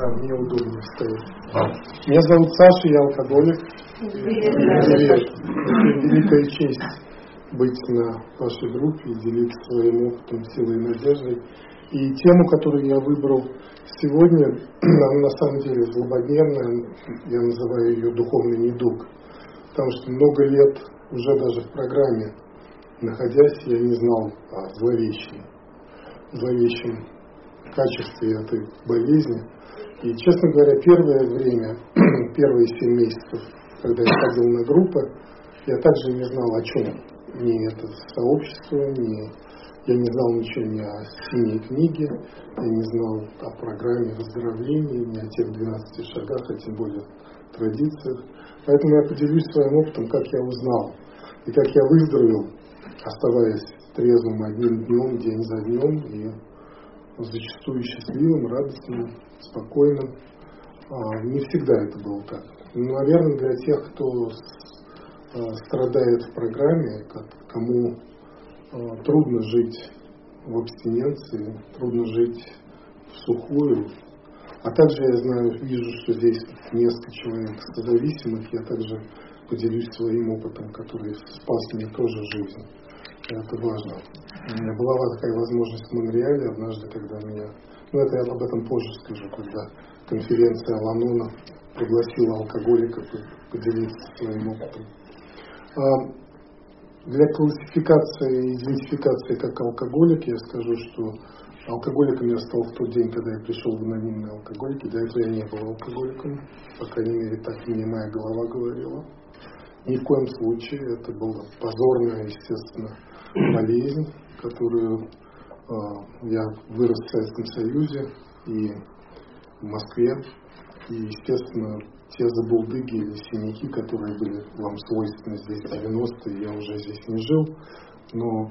Да, мне удобнее стоять. Меня зовут Саша, я алкоголик. Привет. Великая честь быть на вашей группе и делиться своим опытом, силой и надеждой. И тему, которую я выбрал сегодня, она на самом деле злободневная, я называю ее духовный недуг. Потому что много лет уже даже в программе находясь, я не знал о зловещем, зловещем качестве этой болезни. И, честно говоря, первое время, первые семь месяцев, когда я ходил на группы, я также не знал, о чем ни это сообщество, ни я не знал ничего ни о синей книге, я не знал о программе выздоровления, ни о тех 12 шагах, а тем более традициях. Поэтому я поделюсь своим опытом, как я узнал и как я выздоровел, оставаясь трезвым одним днем, день за днем, и зачастую счастливым, радостным, спокойным. А, не всегда это было так. Но, наверное, для тех, кто а, страдает в программе, кому а, трудно жить в абстиненции, трудно жить в сухую. А также я знаю, вижу, что здесь несколько человек созависимых, я также поделюсь своим опытом, который спас мне тоже жизнь. Это важно. Была такая возможность в Монреале однажды, когда меня... Ну, это я об этом позже скажу, когда конференция Ланона пригласила алкоголиков поделиться своим опытом. А, для классификации и идентификации как алкоголик я скажу, что алкоголиком я стал в тот день, когда я пришел в анонимные алкоголики. До этого я не был алкоголиком, по крайней мере, так мне моя голова говорила. Ни в коем случае это была позорная, естественно, болезнь, которую э, я вырос в Советском Союзе и в Москве. И, естественно, те забулдыги или синяки, которые были вам свойственны здесь в 90-е, я уже здесь не жил, но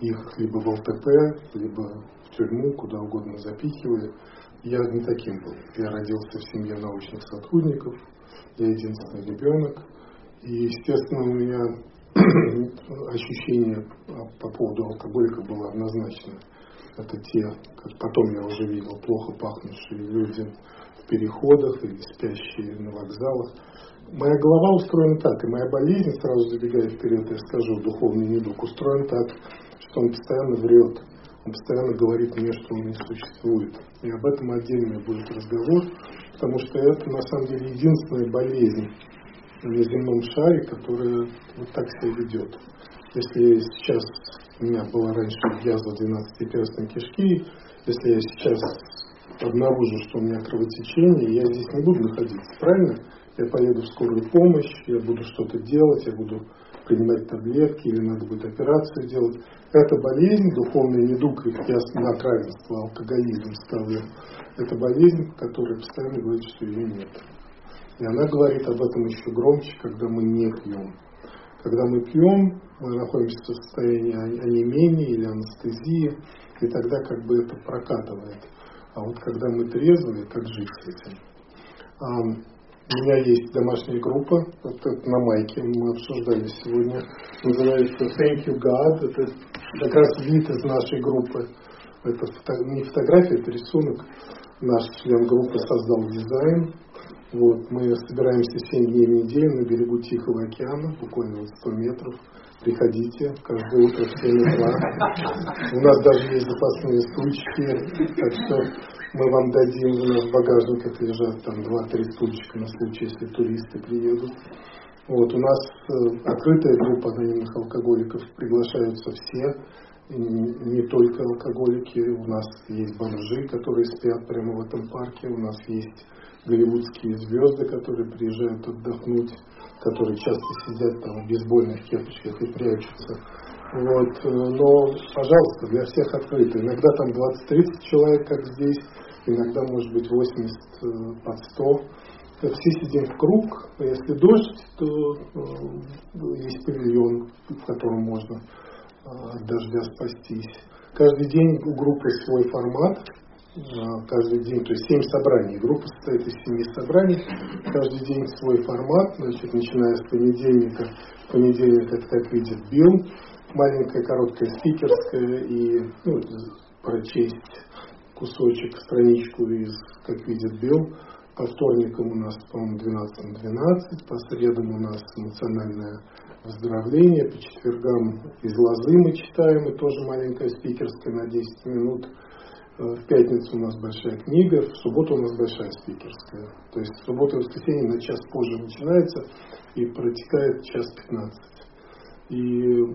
их либо в ЛТП, либо в тюрьму, куда угодно запихивали. Я не таким был. Я родился в семье научных сотрудников, я единственный ребенок. И, естественно, у меня ощущение по поводу алкоголика было однозначно. Это те, как потом я уже видел, плохо пахнущие люди в переходах или спящие на вокзалах. Моя голова устроена так, и моя болезнь, сразу забегая вперед, я скажу, духовный недуг, устроен так, что он постоянно врет, он постоянно говорит мне, что он не существует. И об этом отдельно будет разговор, потому что это на самом деле единственная болезнь, земном шаре, которая вот так себя ведет. Если сейчас у меня была раньше язва 12-перстной кишки, если я сейчас обнаружу, что у меня кровотечение, я здесь не буду находиться, правильно? Я поеду в скорую помощь, я буду что-то делать, я буду принимать таблетки или надо будет операцию делать. Это болезнь, духовный недуг, я на равенство, алкоголизм ставлю. Это болезнь, которая постоянно говорит, что ее нет. И она говорит об этом еще громче, когда мы не пьем. Когда мы пьем, мы находимся в состоянии онемения или анестезии, и тогда как бы это прокатывает. А вот когда мы трезвые, как жить с этим? А, у меня есть домашняя группа, это на майке мы обсуждали сегодня, называется Thank You God, это как раз вид из нашей группы. Это фото, не фотография, это рисунок. Наш член группы создал дизайн, вот, мы собираемся 7 дней в неделю на берегу Тихого океана, буквально 100 метров. Приходите каждое утро в 7 утра. У нас даже есть запасные стульчики, так что мы вам дадим, у нас в багажниках лежат там 2-3 стульчика на случай, если туристы приедут. Вот, у нас э, открытая группа анонимных алкоголиков, приглашаются все, не только алкоголики, у нас есть бомжи, которые спят прямо в этом парке, у нас есть голливудские звезды, которые приезжают отдохнуть, которые часто сидят там в бейсбольных кепочках и прячутся. Вот. Э, но, пожалуйста, для всех открыто. Иногда там 20-30 человек, как здесь, иногда может быть 80 э, под 100. Все сидим в круг, а если дождь, то э, есть павильон, в котором можно от дождя спастись. Каждый день у группы свой формат, каждый день, то есть семь собраний. Группа состоит из семи собраний, каждый день свой формат, значит, начиная с понедельника. Понедельник это как видит Билл, маленькая короткая спикерская и ну, прочесть кусочек, страничку из «Как видит Бел». По вторникам у нас, по-моему, 12 12, по средам у нас национальное выздоровление, по четвергам из лозы мы читаем, и тоже маленькая спикерская на 10 минут. Э, в пятницу у нас большая книга, в субботу у нас большая спикерская. То есть суббота и воскресенье на час позже начинается и протекает час 15. И э,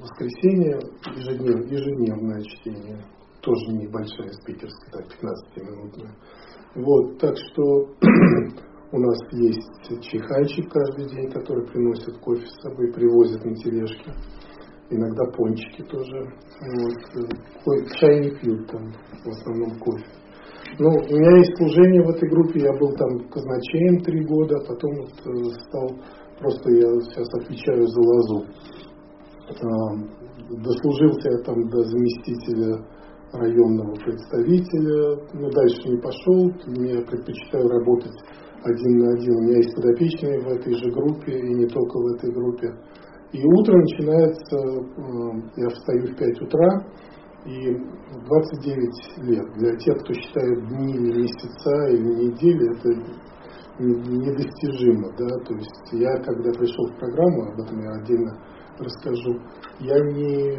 воскресенье ежеднев, ежедневное чтение, тоже небольшая спикерская, так 15-минутная. Вот, так что у нас есть чайханчик каждый день, который приносит кофе с собой, привозят на тележке. Иногда пончики тоже. Вот. Чай не пьют там, в основном кофе. Ну, у меня есть служение в этой группе, я был там казначеем три года, а потом вот э, стал, просто я сейчас отвечаю за лозу. Дослужился я там до заместителя районного представителя, но дальше не пошел, я предпочитаю работать один на один. У меня есть подопечные в этой же группе и не только в этой группе. И утро начинается, э, я встаю в 5 утра, и 29 лет. Для тех, кто считает дни или месяца или недели, это недостижимо. Да? То есть я, когда пришел в программу, об этом я отдельно расскажу, я не,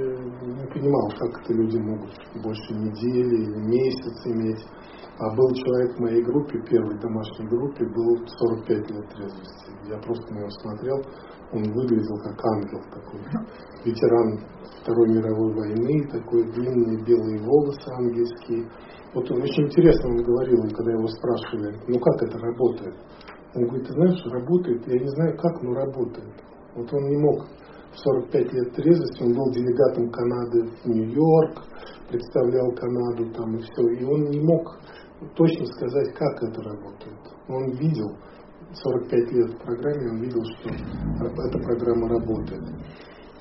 не понимал, как это люди могут больше недели или месяц иметь. А был человек в моей группе, первой домашней группе, был 45 лет трезвости. Я просто на него смотрел, он выглядел как ангел такой. Ветеран Второй мировой войны, такой длинные белые волосы ангельские. Вот он, очень интересно он говорил, когда его спрашивали, ну как это работает? Он говорит, ты знаешь, работает, я не знаю как, но работает. Вот он не мог в 45 лет трезвости, он был делегатом Канады в Нью-Йорк, представлял Канаду там и все. И он не мог точно сказать, как это работает. Он видел, 45 лет в программе, он видел, что эта программа работает.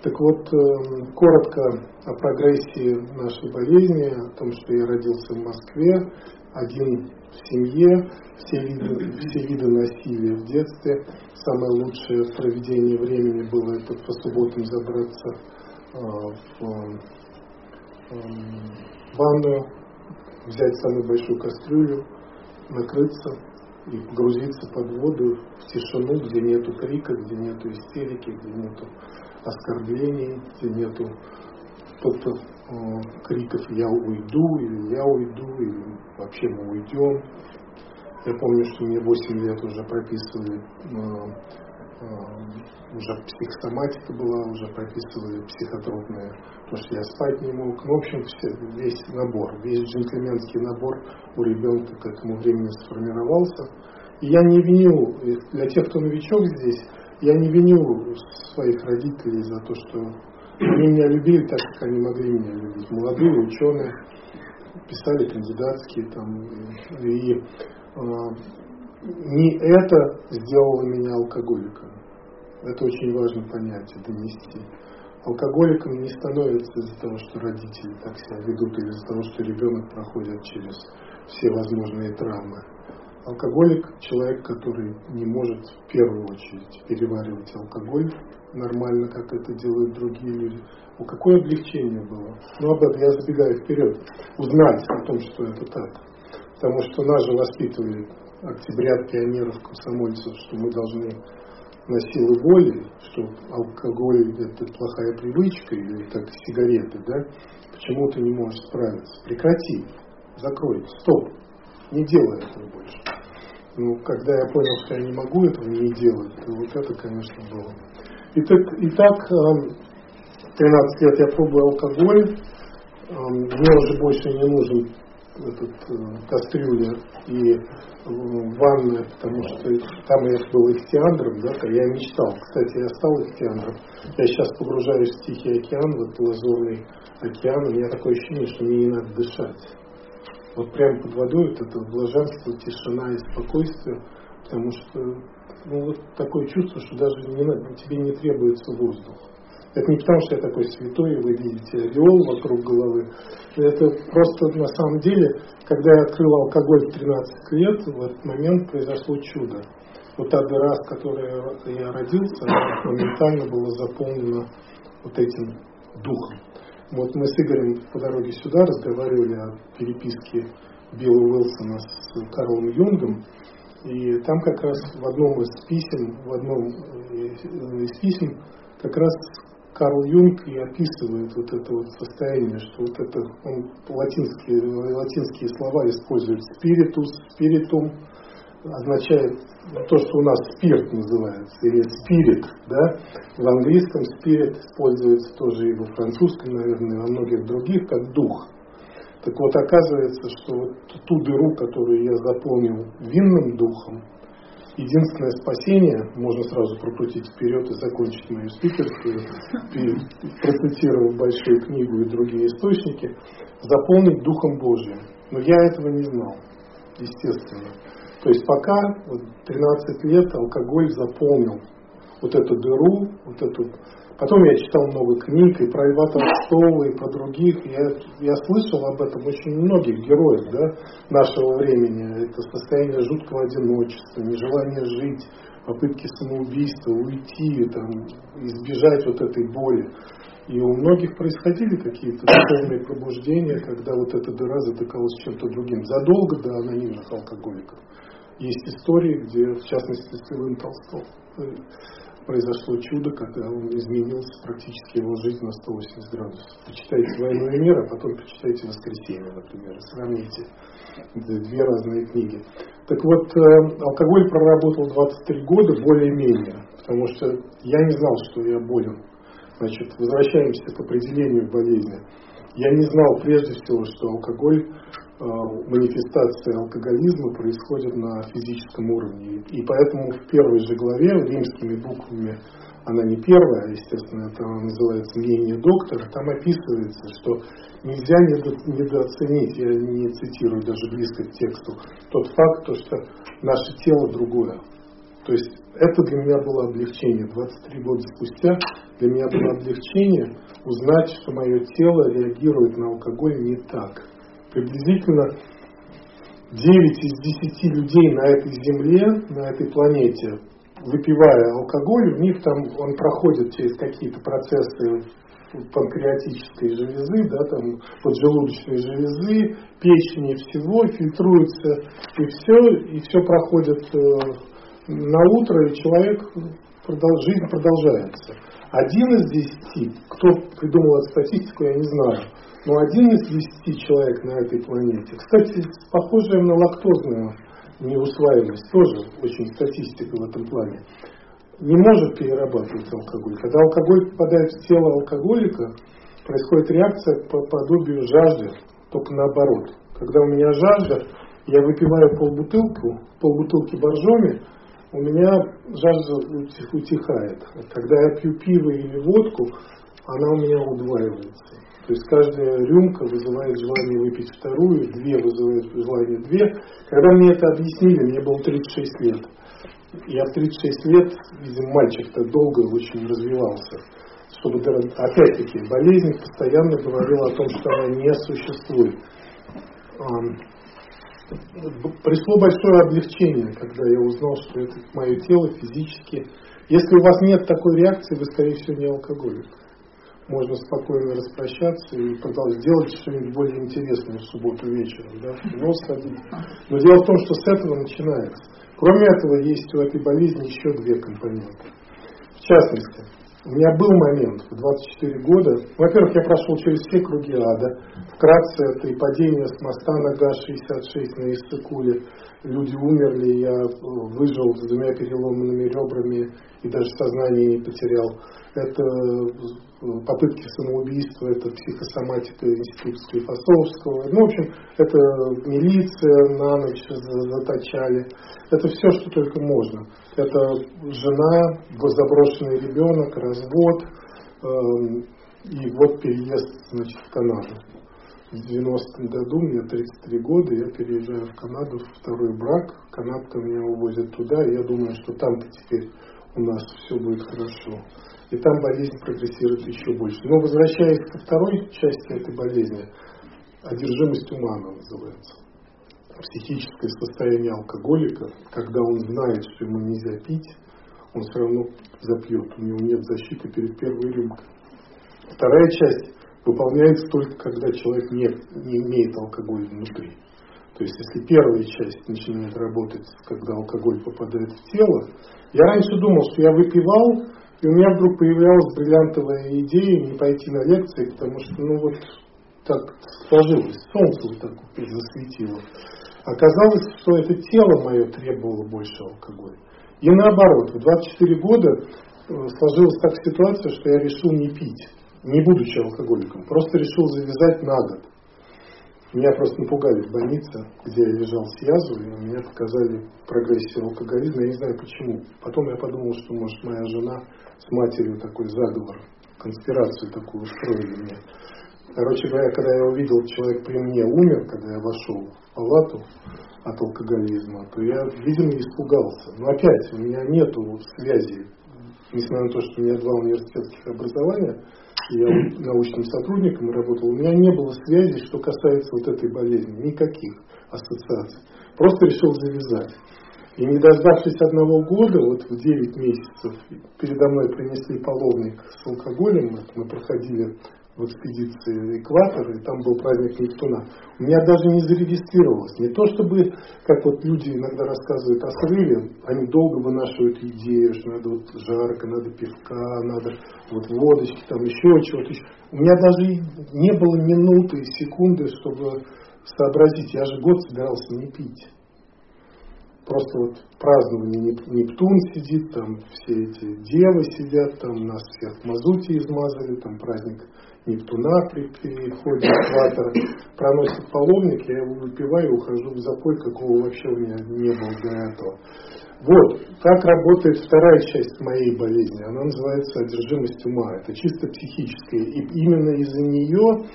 Так вот, эм, коротко о прогрессии нашей болезни, о том, что я родился в Москве, один в семье, все виды, все виды насилия в детстве. Самое лучшее проведение времени было это по субботам забраться э, в эм, ванную, взять самую большую кастрюлю, накрыться и погрузиться под воду в тишину, где нету крика, где нету истерики, где нету оскорблений, где нету кто-то э, криков «я уйду» или «я уйду» или «вообще мы уйдем». Я помню, что мне 8 лет уже прописывали, э, уже психосоматика была, уже прописывали психотропные, потому что я спать не мог. В общем, все, весь набор, весь джентльменский набор у ребенка к этому времени сформировался. И я не виню, для тех, кто новичок здесь, я не виню своих родителей за то, что они меня любили так, как они могли меня любить. Молодые ученые писали кандидатские там. И э, не это сделало меня алкоголиком. Это очень важно понять и донести. Алкоголиком не становится из-за того, что родители так себя ведут, или из-за того, что ребенок проходит через все возможные травмы. Алкоголик – человек, который не может в первую очередь переваривать алкоголь нормально, как это делают другие люди. У какое облегчение было? Ну, об этом я забегаю вперед. Узнать о том, что это так. Потому что нас же воспитывали октябрят, пионеров, комсомольцев, что мы должны на силы воли, что алкоголь – это плохая привычка, или как сигареты, да? Почему ты не можешь справиться? Прекрати, закрой, стоп, не делай этого больше. Ну, когда я понял, что я не могу этого не делать, то вот это, конечно, было. Итак, итак 13 эм, лет я пробую алкоголь, эм, мне уже больше не нужен этот э, кастрюля и ванная, потому что там я был ихтиандром, да, я мечтал. Кстати, я стал ихтиандром. Я сейчас погружаюсь в Тихий океан, этот лазурный океан, у меня такое ощущение, что мне не надо дышать вот прямо под водой вот это блаженство, тишина и спокойствие, потому что ну, вот такое чувство, что даже не тебе не требуется воздух. Это не потому, что я такой святой, вы видите ореол вокруг головы. Это просто на самом деле, когда я открыл алкоголь в 13 лет, в этот момент произошло чудо. Вот та дыра, с которой я родился, моментально была заполнена вот этим духом. Вот мы с Игорем по дороге сюда разговаривали о переписке Билла Уилсона с Карлом Юнгом, и там как раз в одном из писем, в одном э, из писем как раз Карл Юнг и описывает вот это вот состояние, что вот это, он латинские, латинские слова использует спиритус, спиритум, означает то, что у нас спирт называется, или спирит, да, в английском спирит используется тоже и во французском, наверное, и во многих других, как дух. Так вот, оказывается, что вот ту дыру, которую я заполнил винным духом, единственное спасение, можно сразу прокрутить вперед и закончить мою спикерскую, процитировав большую книгу и другие источники, заполнить Духом Божьим. Но я этого не знал, естественно. То есть пока вот 13 лет алкоголь заполнил вот эту дыру, вот эту Потом я читал много книг и про Льва Толстого, и про других. Я, я слышал об этом очень многих героев да, нашего времени. Это состояние жуткого одиночества, нежелание жить, попытки самоубийства, уйти, там, избежать вот этой боли. И у многих происходили какие-то духовные пробуждения, когда вот эта дыра затыкалась чем-то другим. Задолго до анонимных алкоголиков. Есть истории, где, в частности, с Львом Толстым произошло чудо, когда он изменился практически его жизнь на 180 градусов. Почитайте «Войну и мир», а потом почитайте «Воскресенье», например, и сравните. Две разные книги. Так вот, э, алкоголь проработал 23 года более-менее, потому что я не знал, что я болен. Значит, возвращаемся к определению болезни. Я не знал прежде всего, что алкоголь Э, манифестация алкоголизма происходит на физическом уровне. И поэтому в первой же главе, римскими буквами, она не первая, естественно, это называется «Мнение доктора», там описывается, что нельзя недооценить, я не цитирую даже близко к тексту, тот факт, то, что наше тело другое. То есть это для меня было облегчение. 23 года спустя для меня было облегчение узнать, что мое тело реагирует на алкоголь не так – приблизительно 9 из 10 людей на этой земле, на этой планете, выпивая алкоголь, у них там он проходит через какие-то процессы панкреатической железы, да, там поджелудочной железы, печени всего, фильтруется и все, и все проходит э, на утро, и человек, жизнь продолжается. Один из десяти, кто придумал эту статистику, я не знаю, но один из десяти человек на этой планете, кстати, похожая на лактозную неусваиваемость, тоже очень статистика в этом плане, не может перерабатывать алкоголь. Когда алкоголь попадает в тело алкоголика, происходит реакция по подобию жажды, только наоборот. Когда у меня жажда, я выпиваю полбутылку, полбутылки боржоми, у меня жажда утихает. Когда я пью пиво или водку, она у меня удваивается. То есть каждая рюмка вызывает желание выпить вторую, две вызывают желание две. Когда мне это объяснили, мне было 36 лет. Я в 36 лет, видимо, мальчик так долго очень развивался. Чтобы, опять-таки, болезнь постоянно говорила о том, что она не существует. Пришло большое облегчение, когда я узнал, что это мое тело физически. Если у вас нет такой реакции, вы, скорее всего, не алкоголик можно спокойно распрощаться и продолжать делать что-нибудь более интересное в субботу вечером, да, в сходить. Но дело в том, что с этого начинается. Кроме этого, есть у этой болезни еще две компоненты. В частности, у меня был момент в 24 года. Во-первых, я прошел через все круги ада. Вкратце, это и падение с моста на ГАЗ-66 на Иссыкуле. Люди умерли, я выжил с двумя переломанными ребрами и даже сознание не потерял. Это попытки самоубийства, это психосоматика института Склифосовского. Ну, в общем, это милиция на ночь заточали. Это все, что только можно. Это жена, заброшенный ребенок, развод э, и вот переезд значит, в Канаду. В 90-м году, мне 33 года, я переезжаю в Канаду, второй брак, канадка меня увозит туда, и я думаю, что там-то теперь у нас все будет хорошо и там болезнь прогрессирует еще больше. Но возвращаясь ко второй части этой болезни, одержимость ума она называется. Психическое состояние алкоголика, когда он знает, что ему нельзя пить, он все равно запьет, у него нет защиты перед первой рюмкой. Вторая часть выполняется только когда человек не, не имеет алкоголя внутри. То есть если первая часть начинает работать, когда алкоголь попадает в тело, я раньше думал, что я выпивал, и у меня вдруг появлялась бриллиантовая идея не пойти на лекции, потому что, ну вот, так сложилось, солнце вот так засветило. Оказалось, что это тело мое требовало больше алкоголя. И наоборот, в 24 года э, сложилась так ситуация, что я решил не пить, не будучи алкоголиком. Просто решил завязать на год. Меня просто напугали в больнице, где я лежал с язвой, и меня показали прогрессию алкоголизма, я не знаю почему. Потом я подумал, что может моя жена с матерью такой заговор, конспирацию такую устроили мне. Короче говоря, когда я увидел, человек при мне умер, когда я вошел в палату от алкоголизма, то я, видимо, испугался. Но опять, у меня нет связи, несмотря на то, что у меня два университетских образования, я научным сотрудником работал, у меня не было связи, что касается вот этой болезни, никаких ассоциаций. Просто решил завязать. И не дождавшись одного года, вот в 9 месяцев, передо мной принесли половник с алкоголем, мы проходили в экспедиции «Экватор», и там был праздник Нептуна. У меня даже не зарегистрировалось. Не то чтобы, как вот люди иногда рассказывают о срыве, они долго вынашивают идею, что надо вот жарко, надо пивка, надо вот водочки, там еще чего-то. У меня даже не было минуты, секунды, чтобы сообразить. Я же год собирался не пить. Просто вот празднование Нептун сидит, там все эти девы сидят, там нас всех в мазуте измазали, там праздник Нептуна при переходе экватора, проносит паломник, я его выпиваю и ухожу в запой, какого вообще у меня не было до этого. Вот, как работает вторая часть моей болезни. Она называется одержимость ума. Это чисто психическая. И именно из-за нее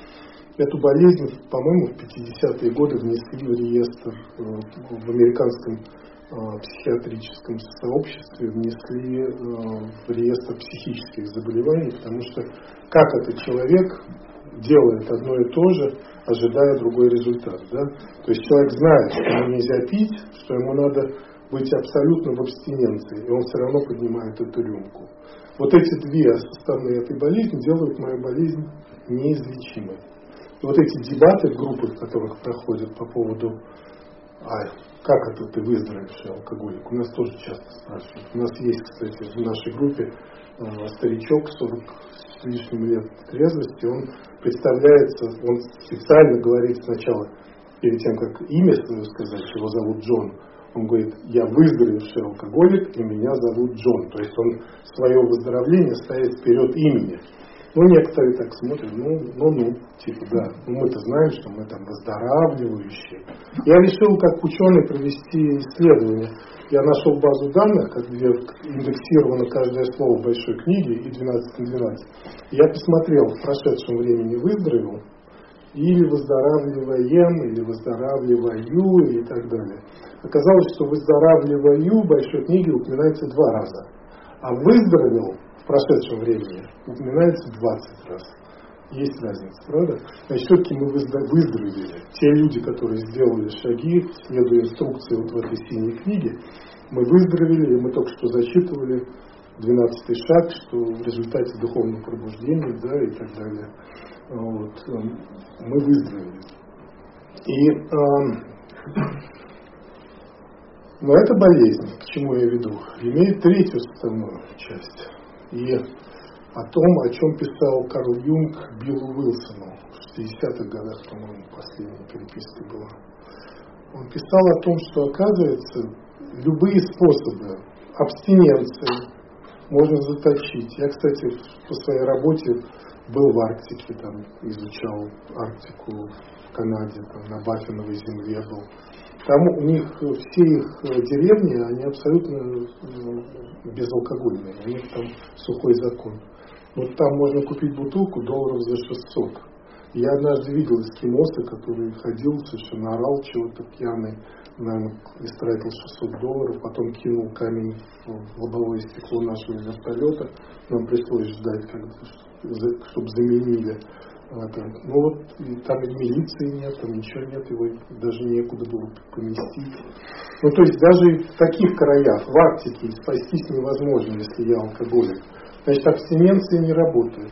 эту болезнь, по-моему, в 50-е годы внесли в реестр э, в американском э, психиатрическом сообществе, внесли э, в реестр психических заболеваний, потому что как этот человек делает одно и то же, ожидая другой результат. Да? То есть человек знает, что ему нельзя пить, что ему надо быть абсолютно в абстиненции, и он все равно поднимает эту рюмку. Вот эти две составные этой болезни делают мою болезнь неизлечимой. И вот эти дебаты, в которых проходят по поводу, а как это ты выздоровевший алкоголик, у нас тоже часто спрашивают. У нас есть, кстати, в нашей группе э, старичок 40 с лишним лет трезвости, он представляется, он специально говорит сначала, перед тем, как имя свое сказать, его зовут Джон, он говорит, я выздоровевший алкоголик, и меня зовут Джон. То есть он свое выздоровление ставит вперед имени. Ну, некоторые так смотрят, ну, ну, ну, типа, да, ну, мы-то знаем, что мы там выздоравливающие. Я решил, как ученый, провести исследование. Я нашел базу данных, где индексировано каждое слово в большой книге и 12 на 12. Я посмотрел, в прошедшем времени выздоровел, или выздоравливаем, или выздоравливаю, и так далее. Оказалось, что выздоравливаю в большой книге упоминается два раза. А выздоровел в прошедшем времени упоминается 20 раз. Есть разница, правда? Значит, все-таки мы выздоровели. Те люди, которые сделали шаги, следуя инструкции вот в этой синей книге, мы выздоровели, и мы только что зачитывали 12 шаг, что в результате духовного пробуждения, да, и так далее, вот, эм, мы выздоровели. И э, но эта болезнь, к чему я веду, имеет третью составную часть. И о том, о чем писал Карл Юнг Биллу Уилсону в 60-х годах, по-моему, последняя переписка была. Он писал о том, что, оказывается, любые способы абстиненции можно заточить. Я, кстати, по своей работе был в Арктике, там изучал Арктику в Канаде, там, на Баффиновой земле был. Там у них все их деревни, они абсолютно ну, безалкогольные, у них там сухой закон. Вот там можно купить бутылку долларов за 600. Я однажды видел эскимоса, который ходил, совершенно орал чего-то пьяный, наверное, истратил 600 долларов, потом кинул камень в лобовое стекло нашего вертолета. Нам пришлось ждать, чтобы заменили Ну вот там и милиции нет, там ничего нет, его даже некуда было поместить. Ну то есть даже в таких краях, в Арктике, спастись невозможно, если я алкоголик. Значит, абстиненция не работает.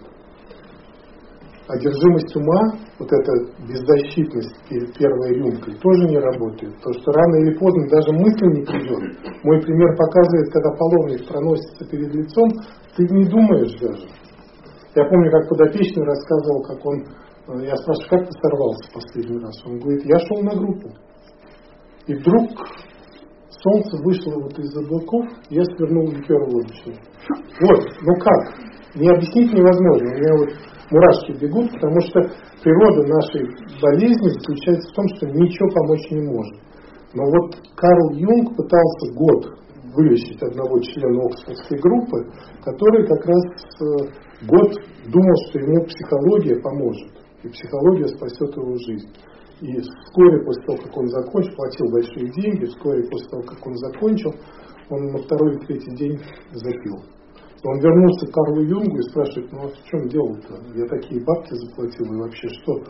одержимость ума, вот эта беззащитность перед первой рюмкой, тоже не работает. Потому что рано или поздно даже мысль не придет. Мой пример показывает, когда половник проносится перед лицом, ты не думаешь даже. Я помню, как подопечный рассказывал, как он, э, я спрашиваю, как ты сорвался последний раз? Он говорит, я шел на группу. И вдруг солнце вышло вот из облаков, я свернул ликер лодочный. Вот, ну как? Не объяснить невозможно. У меня вот мурашки бегут, потому что природа нашей болезни заключается в том, что ничего помочь не может. Но вот Карл Юнг пытался год вылечить одного члена Оксфордской группы, который как раз э, год думал, что ему психология поможет, и психология спасет его жизнь. И вскоре после того, как он закончил, платил большие деньги, вскоре после того, как он закончил, он на второй или третий день запил. Он вернулся к Карлу Юнгу и спрашивает, ну а в чем дело-то? Я такие бабки заплатил и вообще что?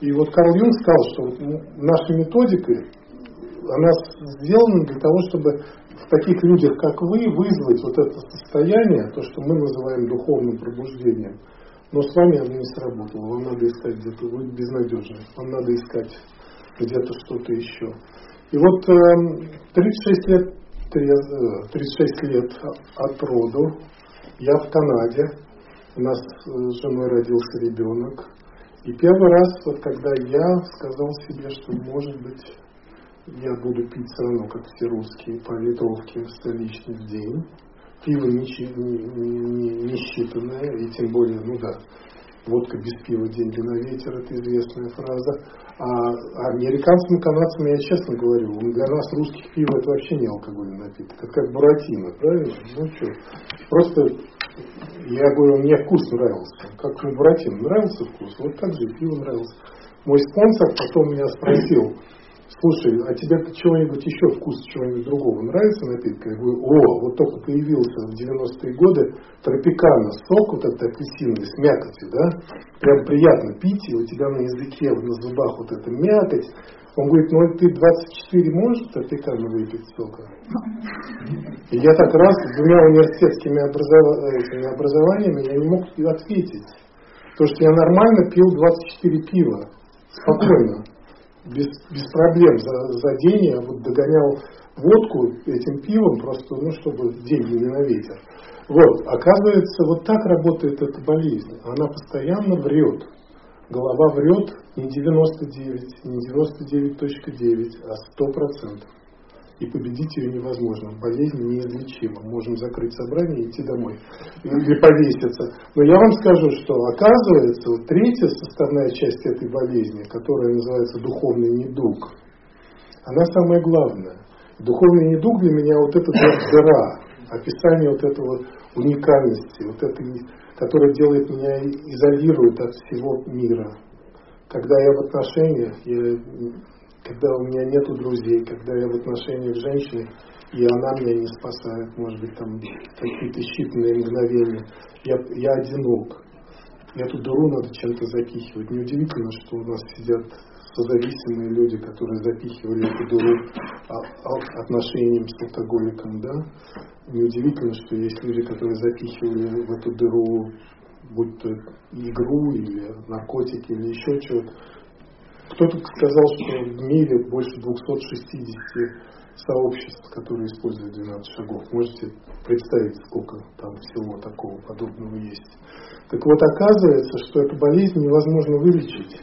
И вот Карл Юнг сказал, что вот наша методика, она сделана для того, чтобы в таких людях, как вы, вызвать вот это состояние, то, что мы называем духовным пробуждением. Но с вами оно не сработало. Вам надо искать где-то, вы безнадежны. Вам надо искать где-то что-то еще. И вот 36 эм, лет, 36 э, лет от роду я в Канаде, у нас с женой родился ребенок. И первый раз, вот когда я сказал себе, что может быть я буду пить все равно, как все русские, по литровке столичный в день. Пиво не, не, не, не считанное, и тем более, ну да, водка без пива, деньги на ветер, это известная фраза. А, американцам и канадцам, я честно говорю, для нас русских пиво это вообще не алкогольный напиток. Это как буратино, правильно? Ну что, просто я говорю, мне вкус нравился. Как буратино нравился вкус, вот так же пиво нравился. Мой спонсор потом меня спросил, слушай, а тебе чего-нибудь еще вкус чего-нибудь другого нравится напитка? Я говорю, о, вот только появился в 90-е годы тропикана, сок вот этот апельсиновый с мякотью, да? Прям приятно пить, и у тебя на языке, на зубах вот эта мякоть. Он говорит, ну ты 24 можешь тропикана выпить сока? И я так раз с двумя университетскими образов... образованиями я не мог ответить. Потому что я нормально пил 24 пива. Спокойно без, без проблем за, за день я вот догонял водку этим пивом, просто, ну, чтобы деньги не на ветер. Вот, оказывается, вот так работает эта болезнь. Она постоянно врет. Голова врет не 99, не 99.9, а 100% и победить ее невозможно. Болезнь неизлечима. Можем закрыть собрание и идти домой. Или повеситься. Но я вам скажу, что оказывается, вот третья составная часть этой болезни, которая называется духовный недуг, она самая главная. Духовный недуг для меня вот это дыра, описание вот этого уникальности, вот этой, которая делает меня, изолирует от всего мира. Когда я в отношениях, я когда у меня нет друзей, когда я в отношениях с женщиной, и она меня не спасает, может быть, там какие-то считанные мгновения. Я, я одинок. Эту дыру надо чем-то запихивать. Неудивительно, что у нас сидят созависимые люди, которые запихивали эту дыру а, а, отношениям с алкоголиком, да? Неудивительно, что есть люди, которые запихивали в эту дыру будь то игру или наркотики или еще чего-то. Кто-то сказал, что в мире больше 260 сообществ, которые используют 12 шагов. Можете представить, сколько там всего такого подобного есть. Так вот, оказывается, что эту болезнь невозможно вылечить,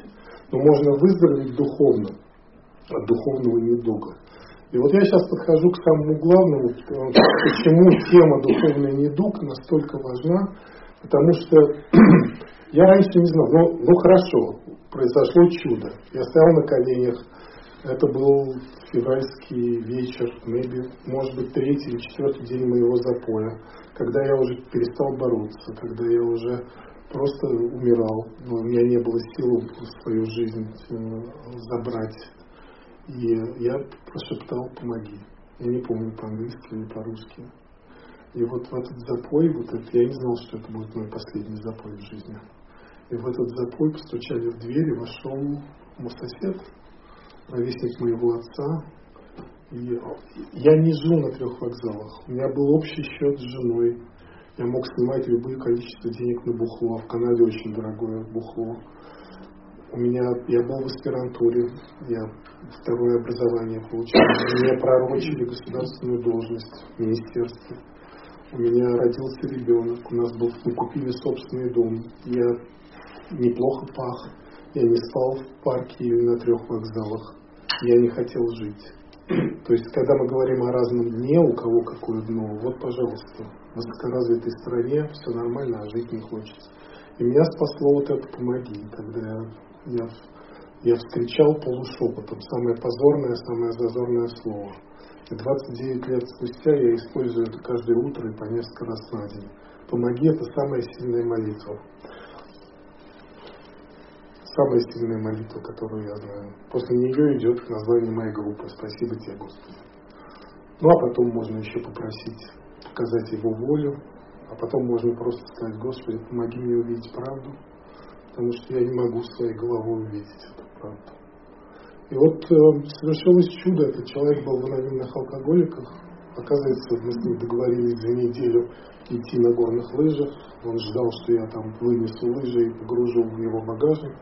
но можно выздороветь духовно, от духовного недуга. И вот я сейчас подхожу к самому главному, почему тема духовный недуг настолько важна, потому что я раньше не знал, ну, ну хорошо, произошло чудо. Я стоял на коленях, это был февральский вечер, maybe, может быть, третий или четвертый день моего запоя, когда я уже перестал бороться, когда я уже просто умирал, но у меня не было сил свою жизнь э, забрать. И я прошептал «помоги». Я не помню по-английски или по-русски. И вот в этот запой, вот это, я не знал, что это будет мой последний запой в жизни. И в этот запой постучали в дверь, и вошел мой сосед, ровесник моего отца. И я не жил на трех вокзалах. У меня был общий счет с женой. Я мог снимать любое количество денег на бухло. В Канаде очень дорогое бухло. У меня, я был в аспирантуре, я второе образование получил. Меня пророчили государственную должность в министерстве. У меня родился ребенок, у нас был, мы купили собственный дом. Я неплохо пах, я не спал в парке или на трех вокзалах. Я не хотел жить. То есть, когда мы говорим о разном дне, у кого какое дно, вот, пожалуйста, в высокоразвитой стране все нормально, а жить не хочется. И меня спасло вот это «помоги», когда я, я, я вскричал полушепотом, самое позорное, самое зазорное слово. И 29 лет спустя я использую это каждое утро и по несколько раз на день. «Помоги» — это самая сильная молитва самая сильная молитва, которую я знаю. После нее идет название моей группы «Спасибо тебе, Господи». Ну, а потом можно еще попросить показать Его волю, а потом можно просто сказать, Господи, помоги мне увидеть правду, потому что я не могу своей головой увидеть эту правду. И вот э, совершилось чудо, этот человек был в анонимных алкоголиках, оказывается, мы с ним договорились за неделю идти на горных лыжах, он ждал, что я там вынесу лыжи и погружу в его багажник,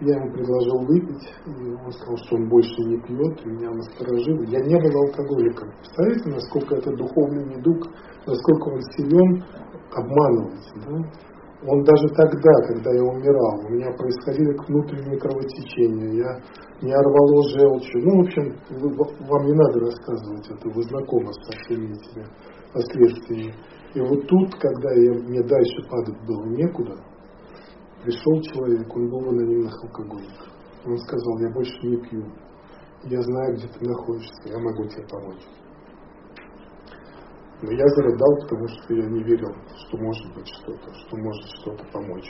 я ему предложил выпить, и он сказал, что он больше не пьет, меня насторожил. Я не был алкоголиком. Представляете, насколько это духовный недуг, насколько он силен обманывать. Да? Он даже тогда, когда я умирал, у меня происходили внутренние кровотечения, я не рвало желчью. Ну, в общем, вы, вам не надо рассказывать это, вы знакомы со всеми этими последствиями. И вот тут, когда я, мне дальше падать было некуда, Пришел человек, он был в анонимных алкоголиках. Он сказал, я больше не пью. Я знаю, где ты находишься, я могу тебе помочь. Но я зарыдал, потому что я не верил, что может быть что-то, что может что-то помочь.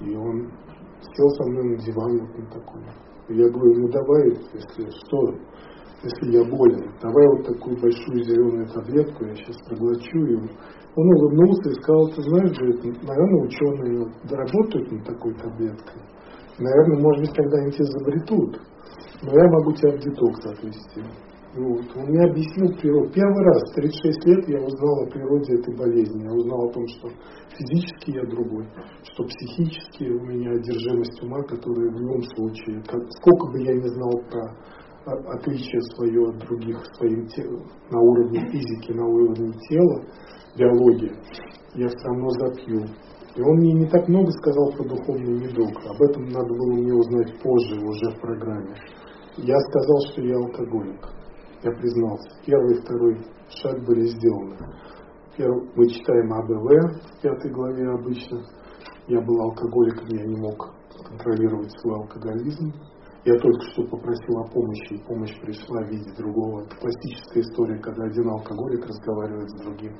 И он сел со мной на диван вот на такой. И я говорю, ну давай, если что, если я болен, давай вот такую большую зеленую таблетку, я сейчас проглочу, и он улыбнулся и сказал, ты знаешь, говорит, наверное, ученые доработают над такой таблеткой. Наверное, может быть, когда-нибудь изобретут. Но я могу тебя в детокс отвести. Вот. Он мне объяснил природу. Первый раз, в 36 лет, я узнал о природе этой болезни. Я узнал о том, что физически я другой, что психически у меня одержимость ума, которая в любом случае, как, сколько бы я ни знал про отличие свое от других своим телом, на уровне физики, на уровне тела, биология, я все равно запью. И он мне не так много сказал про духовный недуг. Об этом надо было мне узнать позже, уже в программе. Я сказал, что я алкоголик. Я признался. Первый и второй шаг были сделаны. Первый, мы читаем АБВ в пятой главе обычно. Я был алкоголиком, я не мог контролировать свой алкоголизм. Я только что попросил о помощи, и помощь пришла в виде другого. Это классическая история, когда один алкоголик разговаривает с другим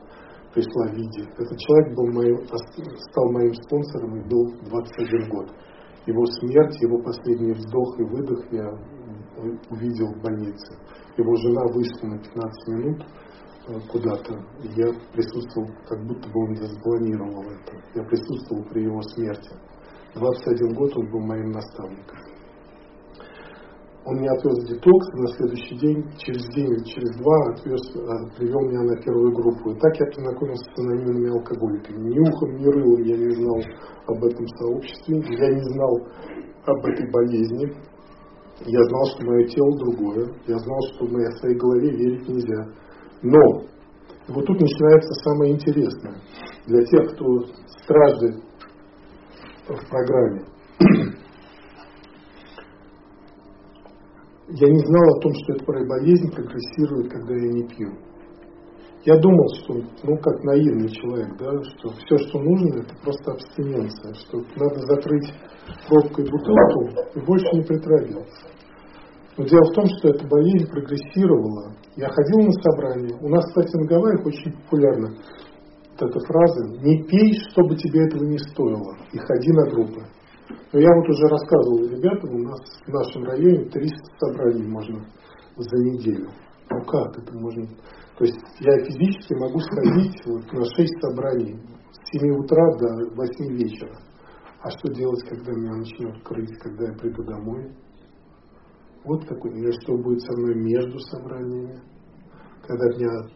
пришла в виде. Этот человек был моим, стал моим спонсором и был 21 год. Его смерть, его последний вздох и выдох я увидел в больнице. Его жена вышла на 15 минут э, куда-то, я присутствовал, как будто бы он спланировал это. Я присутствовал при его смерти. 21 год он был моим наставником. Он меня отвез в детокс, на следующий день, через день через два, отвез, э, привел меня на первую группу. И так я познакомился с анонимными алкоголиками. Ни ухом, ни рылом я не знал об этом сообществе, я не знал об этой болезни. Я знал, что мое тело другое, я знал, что в моей своей голове верить нельзя. Но вот тут начинается самое интересное. Для тех, кто страждет в программе, я не знал о том, что эта болезнь прогрессирует, когда я не пью. Я думал, что, ну, как наивный человек, да, что все, что нужно, это просто абстиненция, что надо закрыть пробкой бутылку и больше не притрагиваться. Но дело в том, что эта болезнь прогрессировала. Я ходил на собрания. У нас, кстати, на Гавайях очень популярна вот эта фраза «Не пей, чтобы тебе этого не стоило, и ходи на группы». Но я вот уже рассказывал ребятам, у нас в нашем районе 300 собраний можно за неделю. Ну как это можно? То есть я физически могу сходить вот на 6 собраний с 7 утра до 8 вечера. А что делать, когда меня начнет крыть, когда я приду домой? Вот такой, или что будет со мной между собраниями, когда меня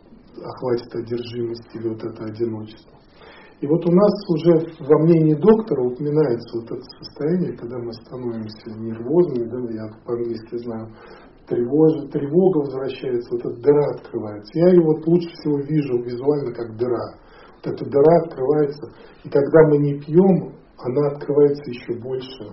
охватит одержимость или вот это одиночество. И вот у нас уже во мнении доктора упоминается вот это состояние, когда мы становимся нервозными, да, я по-английски знаю, тревожа, тревога возвращается, вот эта дыра открывается. Я ее вот лучше всего вижу визуально как дыра. Вот эта дыра открывается, и когда мы не пьем, она открывается еще больше.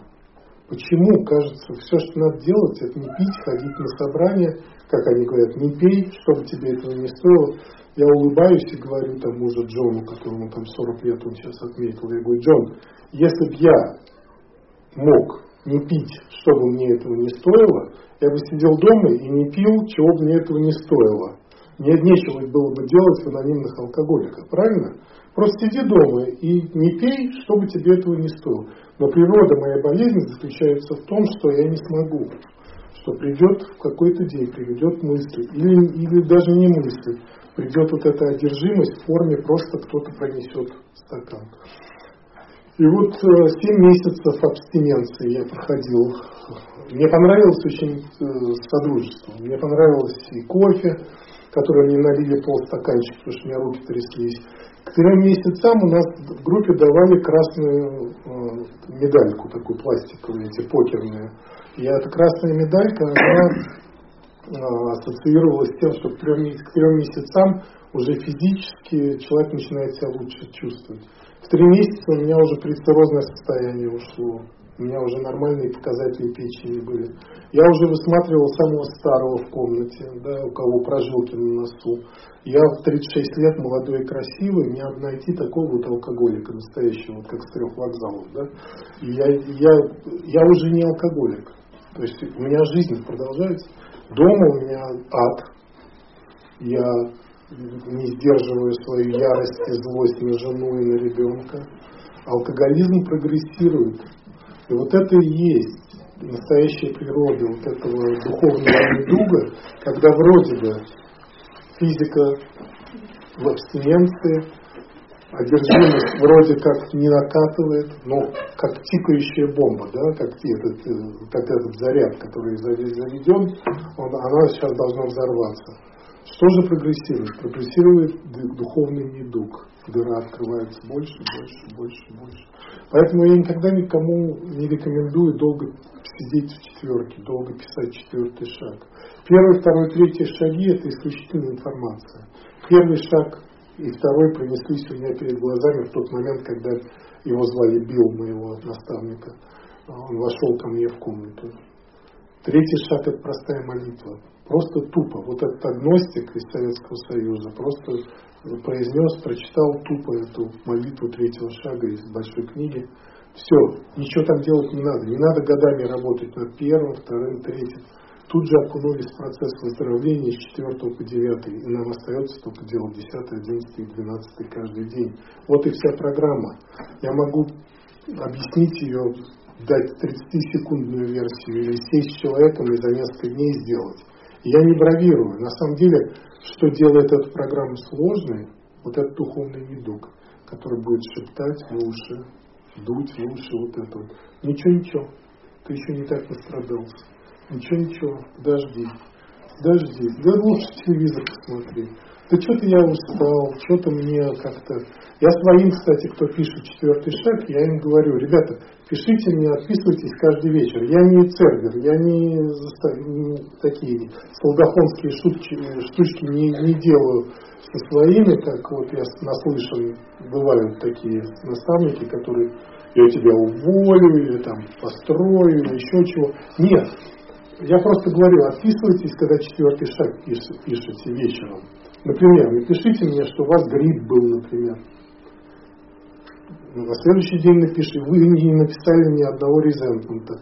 Почему? Кажется, все, что надо делать, это не пить, ходить на собрание, как они говорят, не пей, чтобы тебе этого не стоило. Я улыбаюсь и говорю тому же Джону, которому там 40 лет он сейчас отметил, я говорю, Джон, если бы я мог не пить, чтобы мне этого не стоило, я бы сидел дома и не пил, чего бы мне этого не стоило. Мне нечего было бы делать в анонимных алкоголиках, правильно? Просто сиди дома и не пей, чтобы тебе этого не стоило. Но природа моей болезни заключается в том, что я не смогу. Что придет в какой-то день, приведет мысли, или, или даже не мысли, придет вот эта одержимость в форме просто кто-то пронесет стакан. И вот 7 э, месяцев абстиненции я проходил. Мне понравилось очень э, содружество. Мне понравилось и кофе, который мне налили полстаканчика, потому что у меня руки тряслись. К трем месяцам у нас в группе давали красную э, медальку, такую пластиковую, эти покерные. И эта красная медалька, она э, ассоциировалась с тем, что к трем, к трем месяцам уже физически человек начинает себя лучше чувствовать. В три месяца у меня уже предциррозное состояние ушло. У меня уже нормальные показатели печени были. Я уже высматривал самого старого в комнате, да, у кого прожилки на носу. Я в 36 лет молодой и красивый, мне найти такого вот алкоголика настоящего, вот как с трех вокзалов. Да? Я, я, я уже не алкоголик. То есть у меня жизнь продолжается. Дома у меня ад. Я не сдерживаю свою ярость и злость на жену и на ребенка. Алкоголизм прогрессирует. И вот это и есть настоящая природа вот этого духовного недуга, когда вроде бы физика в абстиненции, одержимость вроде как не накатывает, но как тикающая бомба, да, как этот, как этот заряд, который заведен, он, она сейчас должна взорваться. Что же прогрессирует? Прогрессирует духовный недуг. Дыра открывается больше, больше, больше, больше. Поэтому я никогда никому не рекомендую долго сидеть в четверке, долго писать четвертый шаг. Первый, второй, третий шаги – это исключительно информация. Первый шаг и второй пронеслись у меня перед глазами в тот момент, когда его звали Билл, моего наставника. Он вошел ко мне в комнату. Третий шаг – это простая молитва. Просто тупо. Вот этот агностик из Советского Союза просто произнес, прочитал тупо эту молитву третьего шага из большой книги. Все, ничего там делать не надо. Не надо годами работать над первым, вторым, третьим. Тут же окунулись в процесс выздоровления с 4 по 9. И нам остается только делать 10, 11 и 12 каждый день. Вот и вся программа. Я могу объяснить ее, дать 30-секундную версию или сесть с человеком и за несколько дней сделать. Я не бравирую. На самом деле, что делает эту программу сложной, вот этот духовный недуг, который будет шептать в уши, дуть в уши, вот это вот. Ничего, ничего, ты еще не так настрадался. Ничего, ничего, подожди, подожди, да лучше телевизор посмотри. Да что-то я устал, что-то мне как-то... Я своим, кстати, кто пишет четвертый шаг, я им говорю, ребята, пишите мне, отписывайтесь каждый вечер. Я не цербер, я не, не такие солдахонские шутки, штучки не, не делаю со своими, как вот я наслышан, бывают такие наставники, которые я тебя уволю, или там построю, или еще чего. Нет, я просто говорю, отписывайтесь, когда четвертый шаг пишете вечером. Например, напишите мне, что у вас грипп был, например. На следующий день напишите, вы не написали ни одного резентмента.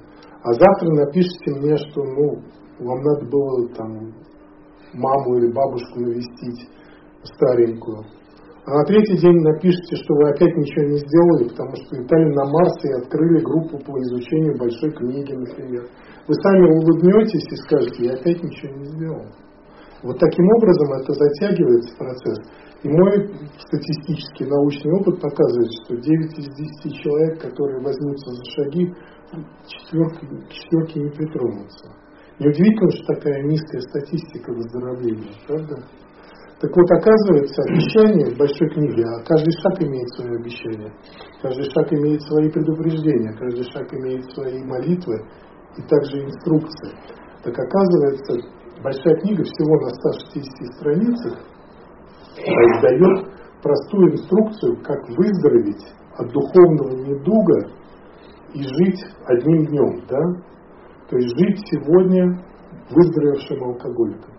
А завтра напишите мне, что ну, вам надо было там маму или бабушку навестить старенькую. А на третий день напишите, что вы опять ничего не сделали, потому что летали на Марс и открыли группу по изучению большой книги, например. Вы сами улыбнетесь и скажете, я опять ничего не сделал. Вот таким образом это затягивается процесс. И мой статистический научный опыт показывает, что 9 из 10 человек, которые возьмутся за шаги, четверки, не притронутся. Неудивительно, что такая низкая статистика выздоровления, правда? Так вот, оказывается, обещание в большой книге, а каждый шаг имеет свое обещание, каждый шаг имеет свои предупреждения, каждый шаг имеет свои молитвы и также инструкции. Так оказывается, большая книга всего на 160 страницах дает простую инструкцию, как выздороветь от духовного недуга и жить одним днем, да? То есть жить сегодня выздоровевшим алкоголиком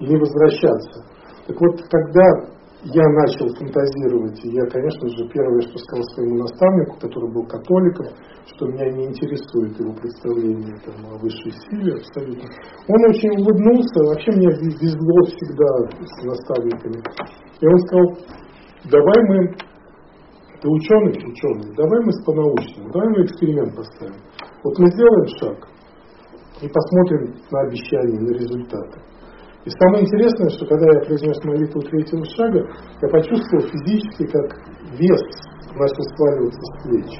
и не возвращаться. Так вот, когда я начал фантазировать, и я, конечно же, первое, что сказал своему наставнику, который был католиком, что меня не интересует его представление там, о высшей силе абсолютно. Он очень улыбнулся, вообще мне везло всегда с наставниками. И он сказал, давай мы, ты ученый, ученый, давай мы по-научному, давай мы эксперимент поставим. Вот мы сделаем шаг и посмотрим на обещания, на результаты. И самое интересное, что когда я произнес молитву третьего шага, я почувствовал физически, как вес начал сваливаться с плеч.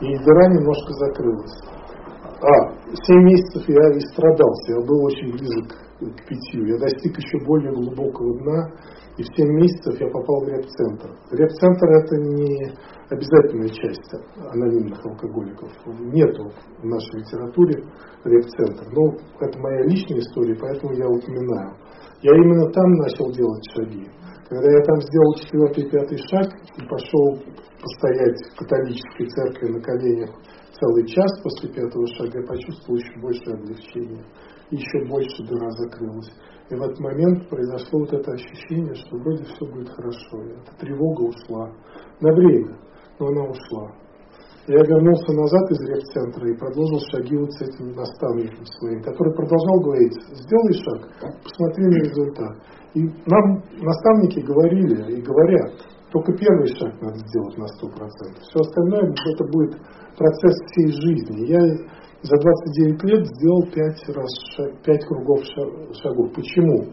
И дыра немножко закрылась. А, семь месяцев я и страдался, я был очень близок к питью. Я достиг еще более глубокого дна, и в 7 месяцев я попал в реп-центр. Реп-центр это не обязательная часть анонимных алкоголиков. Нету в нашей литературе реп-центр. Но это моя личная история, поэтому я упоминаю. Я именно там начал делать шаги. Когда я там сделал четвертый пятый шаг и пошел постоять в католической церкви на коленях целый час после пятого шага, я почувствовал еще больше облегчения. Еще больше дыра закрылась. И в этот момент произошло вот это ощущение, что вроде все будет хорошо. И эта тревога ушла. На время, но она ушла. Я вернулся назад из реп-центра и продолжил шаги вот с этим наставником своим, который продолжал говорить, сделай шаг, посмотри на результат. И нам наставники говорили и говорят, только первый шаг надо сделать на 100%. Все остальное это будет процесс всей жизни. Я за 29 лет сделал 5, раз, 5 кругов шагов. Почему?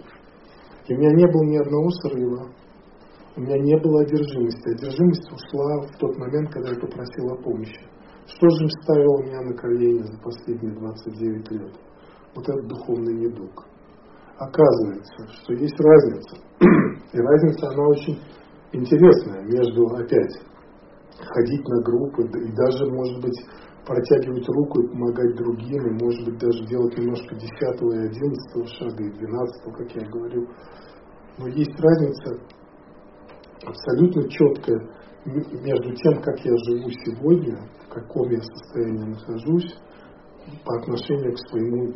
И у меня не было ни одного срыва. У меня не было одержимости. Одержимость ушла в тот момент, когда я попросил о помощи. Что же ставило меня на колени за последние 29 лет? Вот этот духовный недуг. Оказывается, что есть разница. И разница, она очень интересная между, опять, ходить на группы и даже, может быть, протягивать руку и помогать другим, и, может быть, даже делать немножко десятого и одиннадцатого шага, и двенадцатого, как я говорил. Но есть разница абсолютно четкая между тем, как я живу сегодня, в каком я состоянии нахожусь, по отношению к своему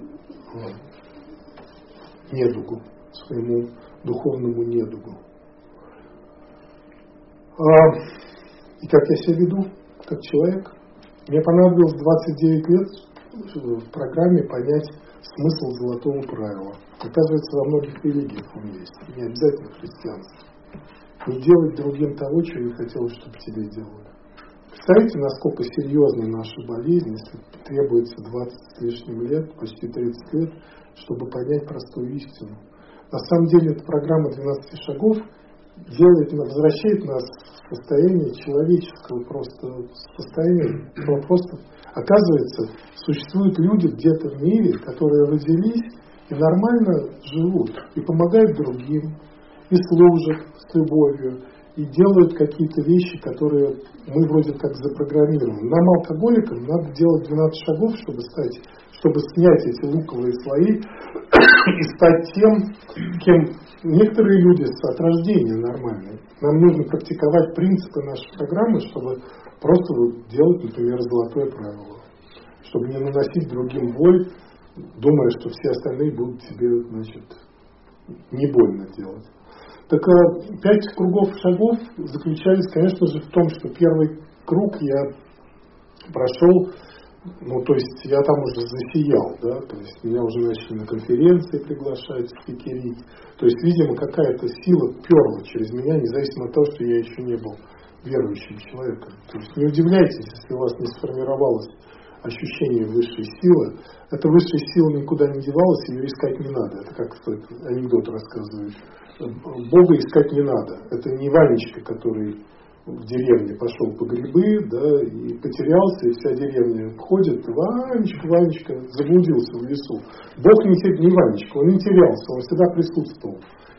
недугу, своему духовному недугу. А, и как я себя веду, как человек – мне понадобилось 29 лет в программе понять смысл золотого правила. Оказывается, во многих религиях он есть, не обязательно христианство. Не делать другим того, чего не хотелось, чтобы тебе делали. Представляете, насколько серьезна наша болезнь, если требуется 20 с лишним лет, почти 30 лет, чтобы понять простую истину. На самом деле, эта программа 12 шагов делает, возвращает нас в состояние человеческого просто состояния. Просто оказывается, существуют люди где-то в мире, которые родились и нормально живут, и помогают другим, и служат с любовью, и делают какие-то вещи, которые мы вроде как запрограммированы. Нам, алкоголикам, надо делать 12 шагов, чтобы стать, чтобы снять эти луковые слои и стать тем, кем некоторые люди от рождения нормальные. Нам нужно практиковать принципы нашей программы, чтобы просто делать, например, золотое правило. Чтобы не наносить другим боль, думая, что все остальные будут тебе, значит, не больно делать. Так а, пять кругов шагов заключались, конечно же, в том, что первый круг я прошел ну, то есть я там уже засиял, да, то есть меня уже начали на конференции приглашать, спикерить. То есть, видимо, какая-то сила перла через меня, независимо от того, что я еще не был верующим человеком. То есть не удивляйтесь, если у вас не сформировалось ощущение высшей силы. Эта высшая сила никуда не девалась, ее искать не надо. Это как анекдот рассказывает. Бога искать не надо. Это не Ванечка, который в деревне пошел по грибы, да, и потерялся, и вся деревня ходит, Ванечка, Ванечка, заблудился в лесу. Бог не, не Ванечка, он не терялся, он всегда присутствовал.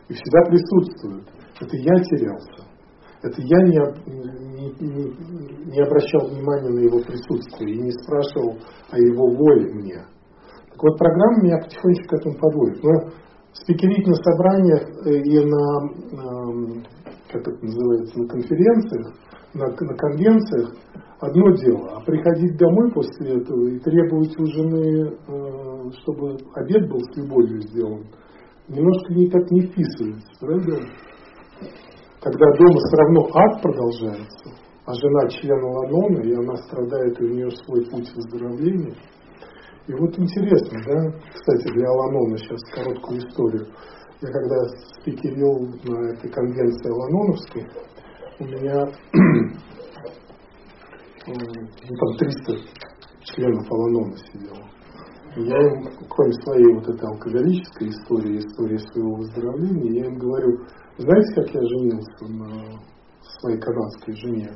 и всегда присутствует. Это я терялся. Это я не, не, не, не обращал внимания на его присутствие и не спрашивал о его воле мне. Так вот, программа меня потихонечку к этому подводит. Но спикерить на собраниях э, и на, эм, как это называется, на конференциях, на, на конвенциях одно дело, а приходить домой после этого и требовать у жены, э, чтобы обед был с любовью сделан, немножко никак не вписывается, правда? Когда дома все равно ад продолжается, а жена член Ланона, и она страдает, и у нее свой путь выздоровления. И вот интересно, да, кстати, для Аланона сейчас короткую историю. Я когда спикерил на этой конвенции Аланоновской, у меня ну, там 300 членов Аланона сидело. Я им, кроме своей вот этой алкоголической истории, истории своего выздоровления, я им говорю, знаете, как я женился на своей канадской жене?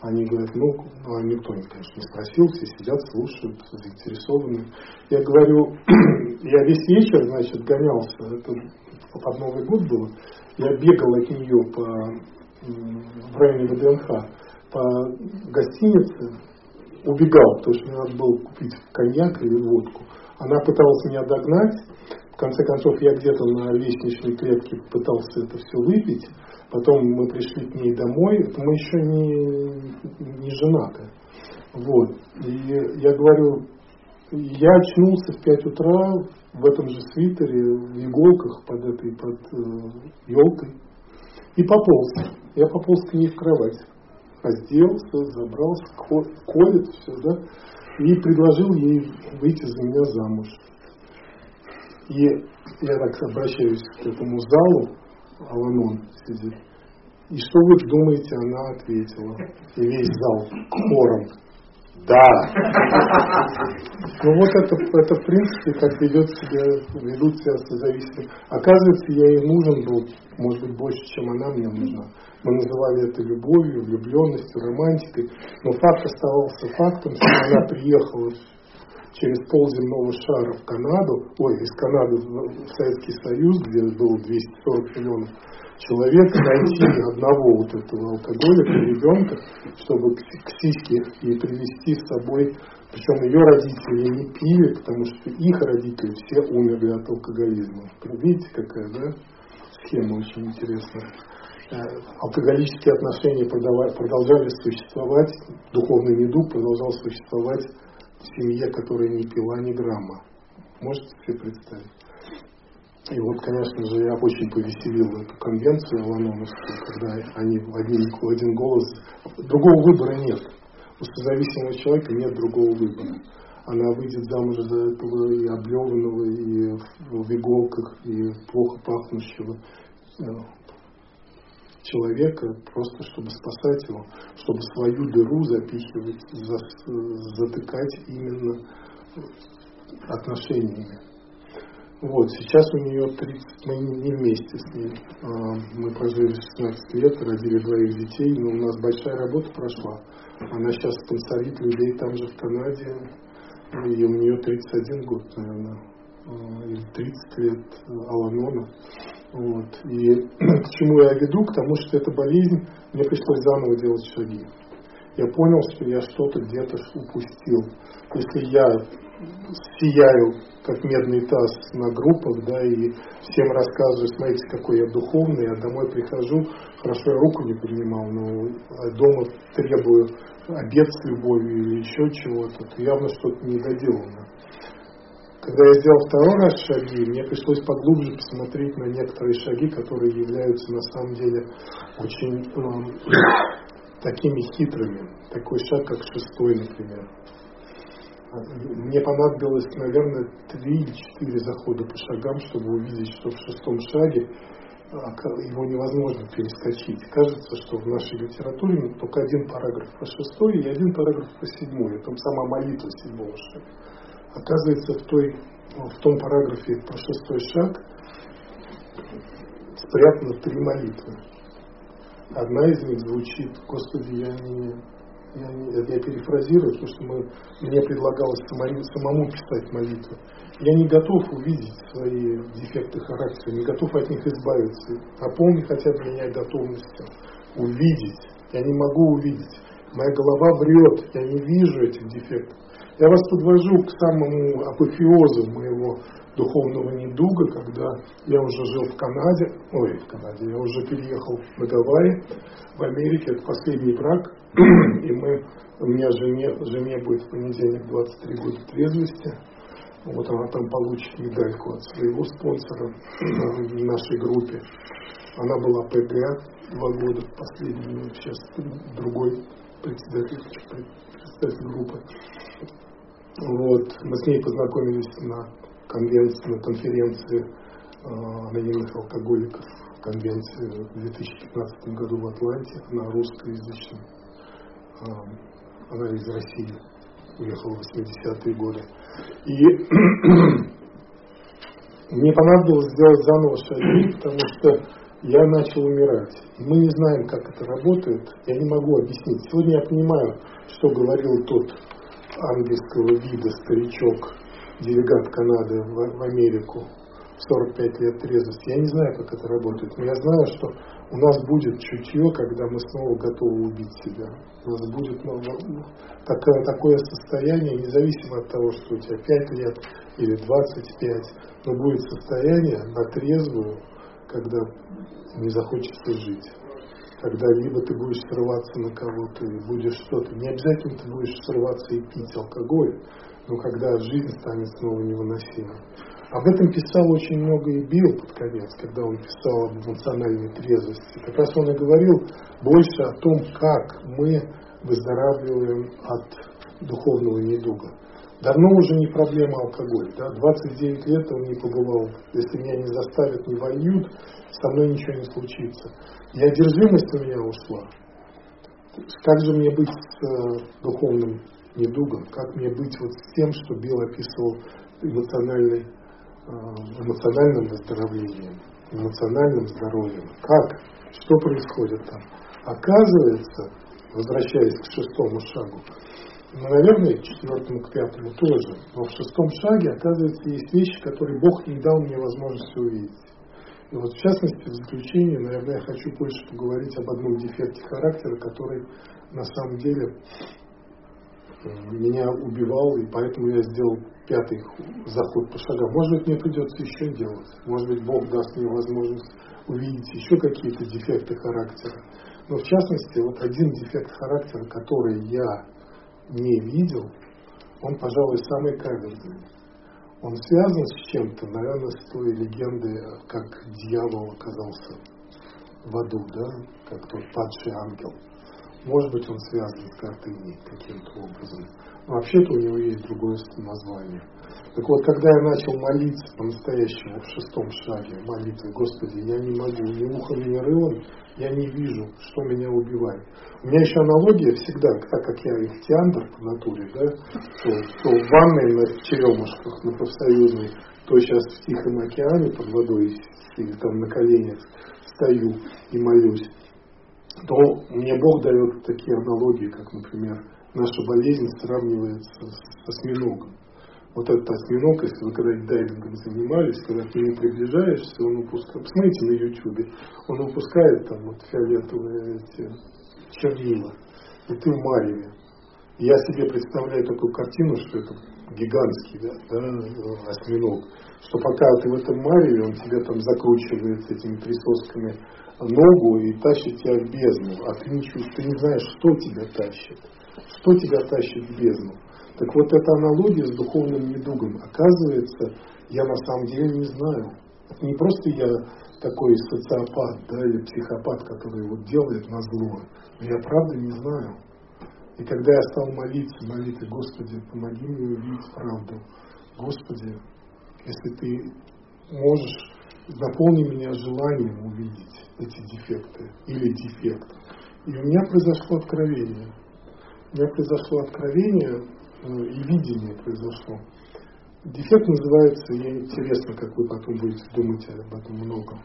Они говорят, ну, ну никто, конечно, не спросил, все сидят, слушают, заинтересованы. Я говорю, я весь вечер, значит, гонялся, это под Новый год было, я бегал от нее по, в районе ВДНХ, по гостинице, убегал, потому что мне надо было купить коньяк или водку. Она пыталась меня догнать, в конце концов я где-то на лестничной клетке пытался это все выпить, Потом мы пришли к ней домой, мы еще не, не женаты. Вот. И я говорю, я очнулся в 5 утра в этом же свитере, в иголках под этой, под э, елкой. И пополз. Я пополз к ней в кровать. Разделся, забрался, колет все, да. И предложил ей выйти за меня замуж. И я так обращаюсь к этому залу, Аланон сидит. И что вы думаете, она ответила. И весь зал хором. Да. Ну вот это, это в принципе, как ведет себя, ведут себя созависимые. Оказывается, я ей нужен был, может быть, больше, чем она мне нужна. Мы называли это любовью, влюбленностью, романтикой. Но факт оставался фактом, что она приехала через полземного шара в Канаду, ой, из Канады в Советский Союз, где было 240 миллионов человека, найти одного вот этого алкоголика, ребенка, чтобы к сиське и привести с собой, причем ее родители не пили, потому что их родители все умерли от алкоголизма. Видите, какая, да, схема очень интересная э, алкоголические отношения продолжали существовать, духовный недуг продолжал существовать семье, которая не пила ни грамма. Можете себе представить? И вот, конечно же, я очень повеселил эту конвенцию Лановскую, когда они в один, в один голос... Другого выбора нет. У созависимого человека нет другого выбора. Она выйдет замуж за этого и облеванного, и в иголках, и плохо пахнущего э, человека, просто чтобы спасать его, чтобы свою дыру запихивать, затыкать именно отношениями. Вот, сейчас у нее 30, мы не вместе с ней. А, мы прожили 16 лет, родили двоих детей, но у нас большая работа прошла. Она сейчас спонсорит людей там же в Канаде, и у нее 31 год, наверное, а, или 30 лет Аланона. Вот. И к чему я веду? К тому, что эта болезнь, мне пришлось заново делать шаги. Я понял, что я что-то где-то упустил. Если я сияю, как медный таз на группах, да, и всем рассказываю, смотрите, какой я духовный, я домой прихожу, хорошо я руку не принимал, но дома требую обед с любовью или еще чего-то, то явно что-то недоделано. Когда я сделал второй раз шаги, мне пришлось поглубже посмотреть на некоторые шаги, которые являются на самом деле очень э, такими хитрыми. Такой шаг, как шестой, например. Мне понадобилось, наверное, три или четыре захода по шагам, чтобы увидеть, что в шестом шаге а, его невозможно перескочить. Кажется, что в нашей литературе только один параграф по шестой и один параграф по седьмой. Это сама молитва седьмого шага. Оказывается, в, той, в том параграфе про шестой шаг спрятано три молитвы. Одна из них звучит «Господи, я не, я, я перефразирую, потому что мы, мне предлагалось самому, самому писать молитву. Я не готов увидеть свои дефекты характера, не готов от них избавиться. Напомни хотя бы меня готовностью увидеть. Я не могу увидеть. Моя голова врет, я не вижу этих дефектов. Я вас подвожу к самому апофеозу моего духовного недуга, когда я уже жил в Канаде, ой, в Канаде, я уже переехал на Гавайи, в Америке, это последний брак, и мы, у меня жене, жене будет в понедельник 23 года трезвости, вот она там получит медальку от своего спонсора в нашей группе. Она была ПГ два года, последний, сейчас другой председатель группы. Вот, мы с ней познакомились на конвенции, на конференции э, анонимных алкоголиков, конвенции в 2015 году в Атланте, она русскоязычная, э, она из России, уехала в 80-е годы. И мне понадобилось сделать заново шаги, потому что я начал умирать. И мы не знаем, как это работает. Я не могу объяснить. Сегодня я понимаю, что говорил тот ангельского вида старичок, делегат Канады в, Америку в 45 лет трезвости. Я не знаю, как это работает, но я знаю, что у нас будет чутье, когда мы снова готовы убить себя. У нас будет такое, такое состояние, независимо от того, что у тебя 5 лет или 25, но будет состояние на трезвую, когда не захочется жить когда либо ты будешь срываться на кого-то и будешь что-то, не обязательно ты будешь срываться и пить алкоголь, но когда жизнь станет снова невыносимой. Об этом писал очень много и Билл под конец, когда он писал об эмоциональной трезвости. Как раз он и говорил больше о том, как мы выздоравливаем от духовного недуга. Давно уже не проблема алкоголь. Да? 29 лет он не побывал. Если меня не заставят, не вольют, со мной ничего не случится. И одержимость у меня ушла. Как же мне быть с э, духовным недугом? Как мне быть вот с тем, что Билл описывал эмоциональной, э, эмоциональным выздоровлением, эмоциональным здоровьем? Как? Что происходит там? Оказывается, возвращаясь к шестому шагу, наверное, четвертому, к пятому тоже, но в шестом шаге, оказывается, есть вещи, которые Бог не дал мне возможности увидеть. И вот в частности, в заключение, наверное, я хочу больше поговорить об одном дефекте характера, который на самом деле меня убивал, и поэтому я сделал пятый заход по шагам. Может быть, мне придется еще делать. Может быть, Бог даст мне возможность увидеть еще какие-то дефекты характера. Но в частности, вот один дефект характера, который я не видел, он, пожалуй, самый каверзный он связан с чем-то, наверное, с той легендой, как дьявол оказался в аду, да, как тот падший ангел. Может быть, он связан с гордыней каким-то образом. Вообще-то у него есть другое название. Так вот, когда я начал молиться по-настоящему в шестом шаге молитвы, Господи, я не могу, ни ухом, ни рылом, я не вижу, что меня убивает. У меня еще аналогия всегда, так как я ихтиандр по натуре, да, то, то в ванной на черемушках, на профсоюзной, то сейчас в Тихом океане под водой или там на коленях стою и молюсь, то мне Бог дает такие аналогии, как, например, наша болезнь сравнивается с осьминогом вот этот осьминог, если вы когда-нибудь дайвингом занимались, когда к нему приближаешься, он упускает, посмотрите на ютубе, он выпускает там вот фиолетовые эти чернила, и ты в мареве. я себе представляю такую картину, что это гигантский да, да, осьминог, что пока ты в этом мареве, он тебя там закручивает этими присосками ногу и тащит тебя в бездну, а ты не ты не знаешь, что тебя тащит, что тебя тащит в бездну. Так вот, эта аналогия с духовным недугом, оказывается, я на самом деле не знаю. Не просто я такой социопат да, или психопат, который вот делает на зло, но я правда не знаю. И когда я стал молиться, молитвой, Господи, помоги мне увидеть правду. Господи, если Ты можешь, наполни меня желанием увидеть эти дефекты или дефект. И у меня произошло откровение. У меня произошло откровение, Э, и видение произошло. Дефект называется, мне интересно, как вы потом будете думать об этом много.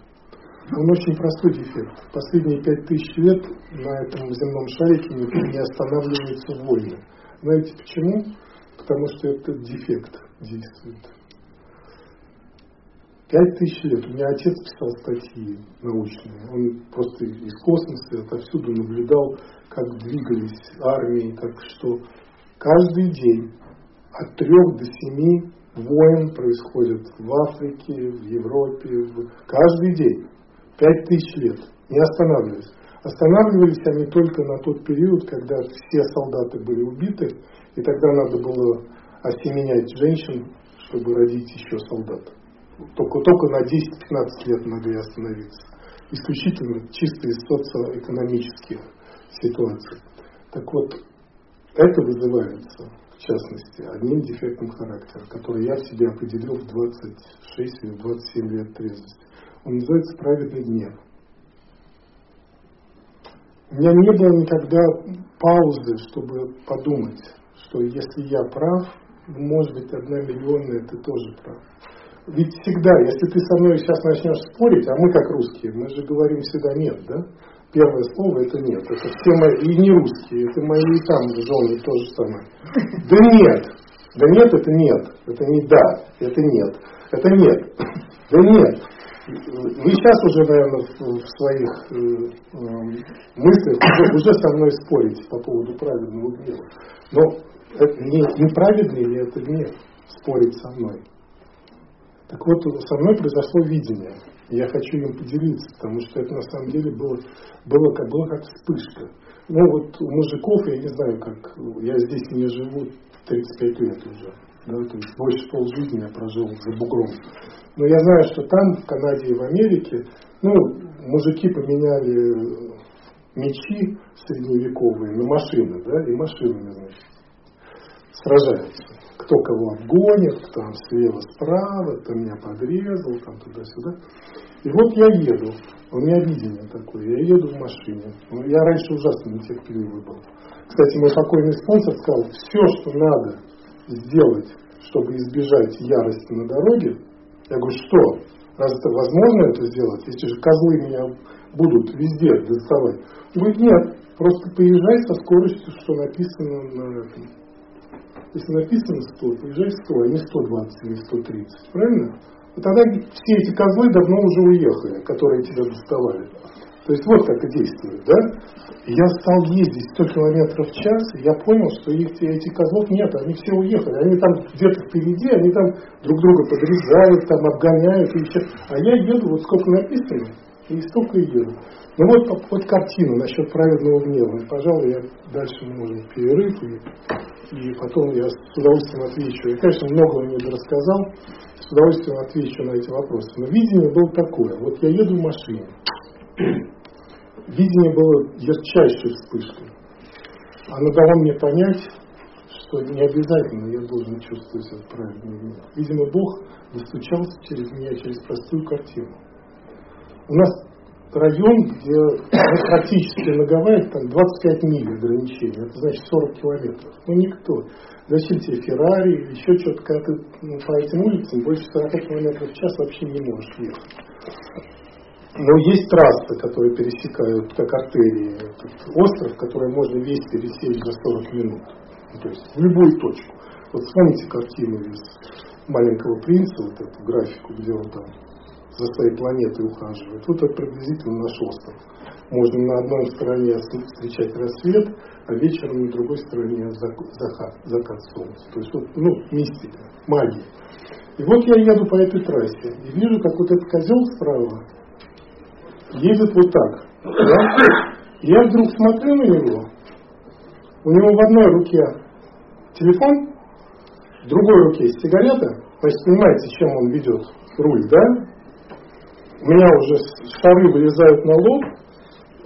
Он очень простой дефект. Последние пять тысяч лет на этом земном шарике не останавливаются войны. Знаете почему? Потому что этот дефект действует. Пять тысяч лет. У меня отец писал статьи научные. Он просто из космоса отовсюду наблюдал, как двигались армии, как что. Каждый день от трех до семи войн происходит в Африке, в Европе, в... каждый день. Пять тысяч лет. Не останавливались. Останавливались они только на тот период, когда все солдаты были убиты, и тогда надо было осеменять женщин, чтобы родить еще солдат. Только, только на 10-15 лет могли остановиться. Исключительно чисто из социоэкономических ситуаций. Так вот, это вызывается, в частности, одним дефектом характера, который я в себе определил в 26 или 27 лет трезвости. Он называется праведный гнев. У меня не было никогда паузы, чтобы подумать, что если я прав, может быть, одна миллионная, ты тоже прав. Ведь всегда, если ты со мной сейчас начнешь спорить, а мы как русские, мы же говорим всегда нет, да? Первое слово это нет. Это все мои, и не русские, это мои и там жены то же самое. Да нет. Да нет, это нет. Это не да, это нет. Это нет. Да нет. Вы сейчас уже, наверное, в своих э, э, мыслях уже, уже со мной спорите по поводу праведного гнева. Но это не, неправедный ли это гнев спорить со мной? Так вот, со мной произошло видение. Я хочу им поделиться, потому что это на самом деле было, было, как, было как вспышка. Ну вот у мужиков, я не знаю, как, я здесь не живу 35 лет уже. Да, то есть больше полжизни я прожил за бугром. Но я знаю, что там, в Канаде и в Америке, ну, мужики поменяли мечи средневековые на машины, да, и машинами, значит, сражаются. Кто кого обгонит, там слева, справа, кто меня подрезал, там туда-сюда. И вот я еду, у меня видение такое, я еду в машине. Ну, я раньше ужасно нетерпеливый был. Кстати, мой покойный спонсор сказал, все, что надо сделать, чтобы избежать ярости на дороге, я говорю, что? Раз это возможно это сделать, если же козлы меня будут везде доставать. Он говорит, нет, просто поезжай со скоростью, что написано на этом. Если написано 100, поезжай 100, а не 120 или 130. Правильно? И тогда все эти козлы давно уже уехали, которые тебя доставали. То есть вот как и действует, да? я стал ездить 100 километров в час, и я понял, что их, этих козлов нет, они все уехали. Они там где-то впереди, они там друг друга подрезают, там обгоняют. И еще. А я еду, вот сколько написано, и столько и еду. Ну вот, вот картина насчет праведного гнева. Пожалуй, я дальше можем перерыв, и, и потом я с удовольствием отвечу. Я, конечно, многого не рассказал, с удовольствием отвечу на эти вопросы. Но видение было такое. Вот я еду в машине видение было ярчайшей вспышкой. Оно дало мне понять, что не обязательно я должен чувствовать этот правильный гнев. Видимо, Бог достучался через меня, через простую картину. У нас район, где практически на Гавайях там 25 миль ограничения, это значит 40 километров. Ну никто. Зачем тебе Феррари или еще что-то, когда ты ну, по этим улицам больше 40 километров в час вообще не можешь ехать. Но есть трассы, которые пересекают, как артерии, остров, который можно весь пересечь за 40 минут. Ну, то есть в любую точку. Вот вспомните картину из «Маленького принца», вот эту графику, где он там за своей планетой ухаживает. Вот это приблизительно наш остров. Можно на одной стороне встречать рассвет, а вечером на другой стороне закат, закат солнца. То есть вот, ну, мистика, магия. И вот я еду по этой трассе и вижу, как вот этот козел справа едет вот так. Да? Я вдруг смотрю на него, у него в одной руке телефон, в другой руке сигарета, значит, понимаете, чем он ведет руль, да? Меня уже шары вылезают на лоб,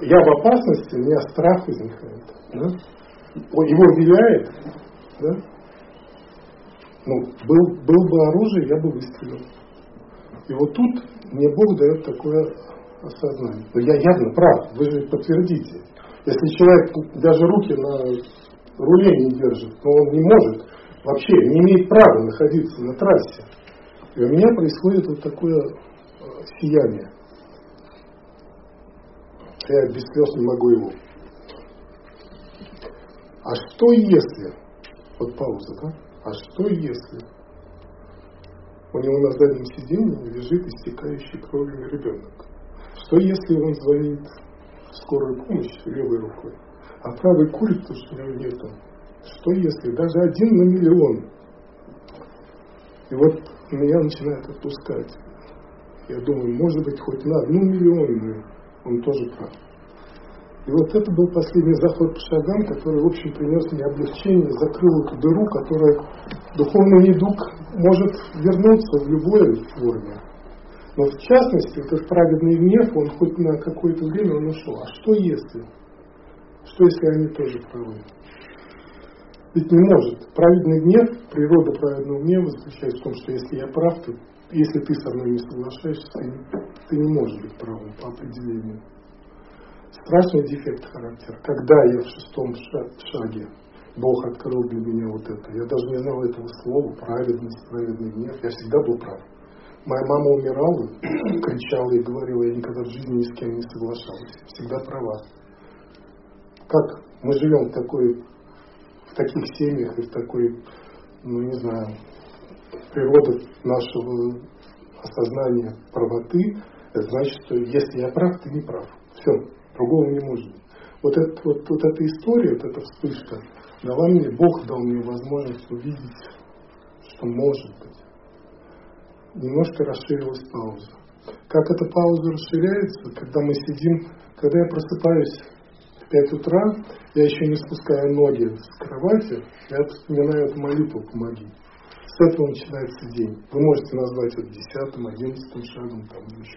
я в опасности, у меня страх возникает. Да? Его виляет, да? Ну, был, был бы оружие, я бы выстрелил. И вот тут мне Бог дает такое осознание. Но я явно прав, вы же подтвердите. Если человек даже руки на руле не держит, но он не может, вообще не имеет права находиться на трассе. И у меня происходит вот такое сияние. Я без слез не могу его. А что если, вот пауза, да? А что если у него на заднем сиденье лежит истекающий кровью ребенок? Что если он звонит в скорую помощь левой рукой, а правой курит, потому что у него нету? Что если даже один на миллион? И вот меня начинает отпускать. Я думаю, может быть, хоть на одну миллионную он тоже прав. И вот это был последний заход по шагам, который, в общем, принес мне облегчение, закрыл эту дыру, которая духовный недуг может вернуться в любой форме. Но в частности, этот праведный гнев, он хоть на какое-то время он ушел. А что если? Что если они тоже правы? Ведь не может. Праведный гнев, природа праведного гнева заключается в том, что если я прав, то если ты со мной не соглашаешься, ты, ты не можешь быть правым по определению страшный дефект характера. Когда я в шестом шаге, Бог открыл для меня вот это. Я даже не знал этого слова, праведность, праведный гнев. Я всегда был прав. Моя мама умирала, кричала и говорила, я никогда в жизни ни с кем не соглашалась. Всегда права. Как мы живем в такой, в таких семьях и в такой, ну не знаю, природа нашего осознания правоты, это значит, что если я прав, ты не прав. Все, Другого не может быть. Вот, это, вот, вот эта история, вот эта вспышка дала мне, Бог дал мне возможность увидеть, что может быть. Немножко расширилась пауза. Как эта пауза расширяется, когда мы сидим, когда я просыпаюсь в 5 утра, я еще не спускаю ноги с кровати, я вспоминаю эту молитву «Помоги». С этого начинается день. Вы можете назвать это десятым, одиннадцатым шагом, там еще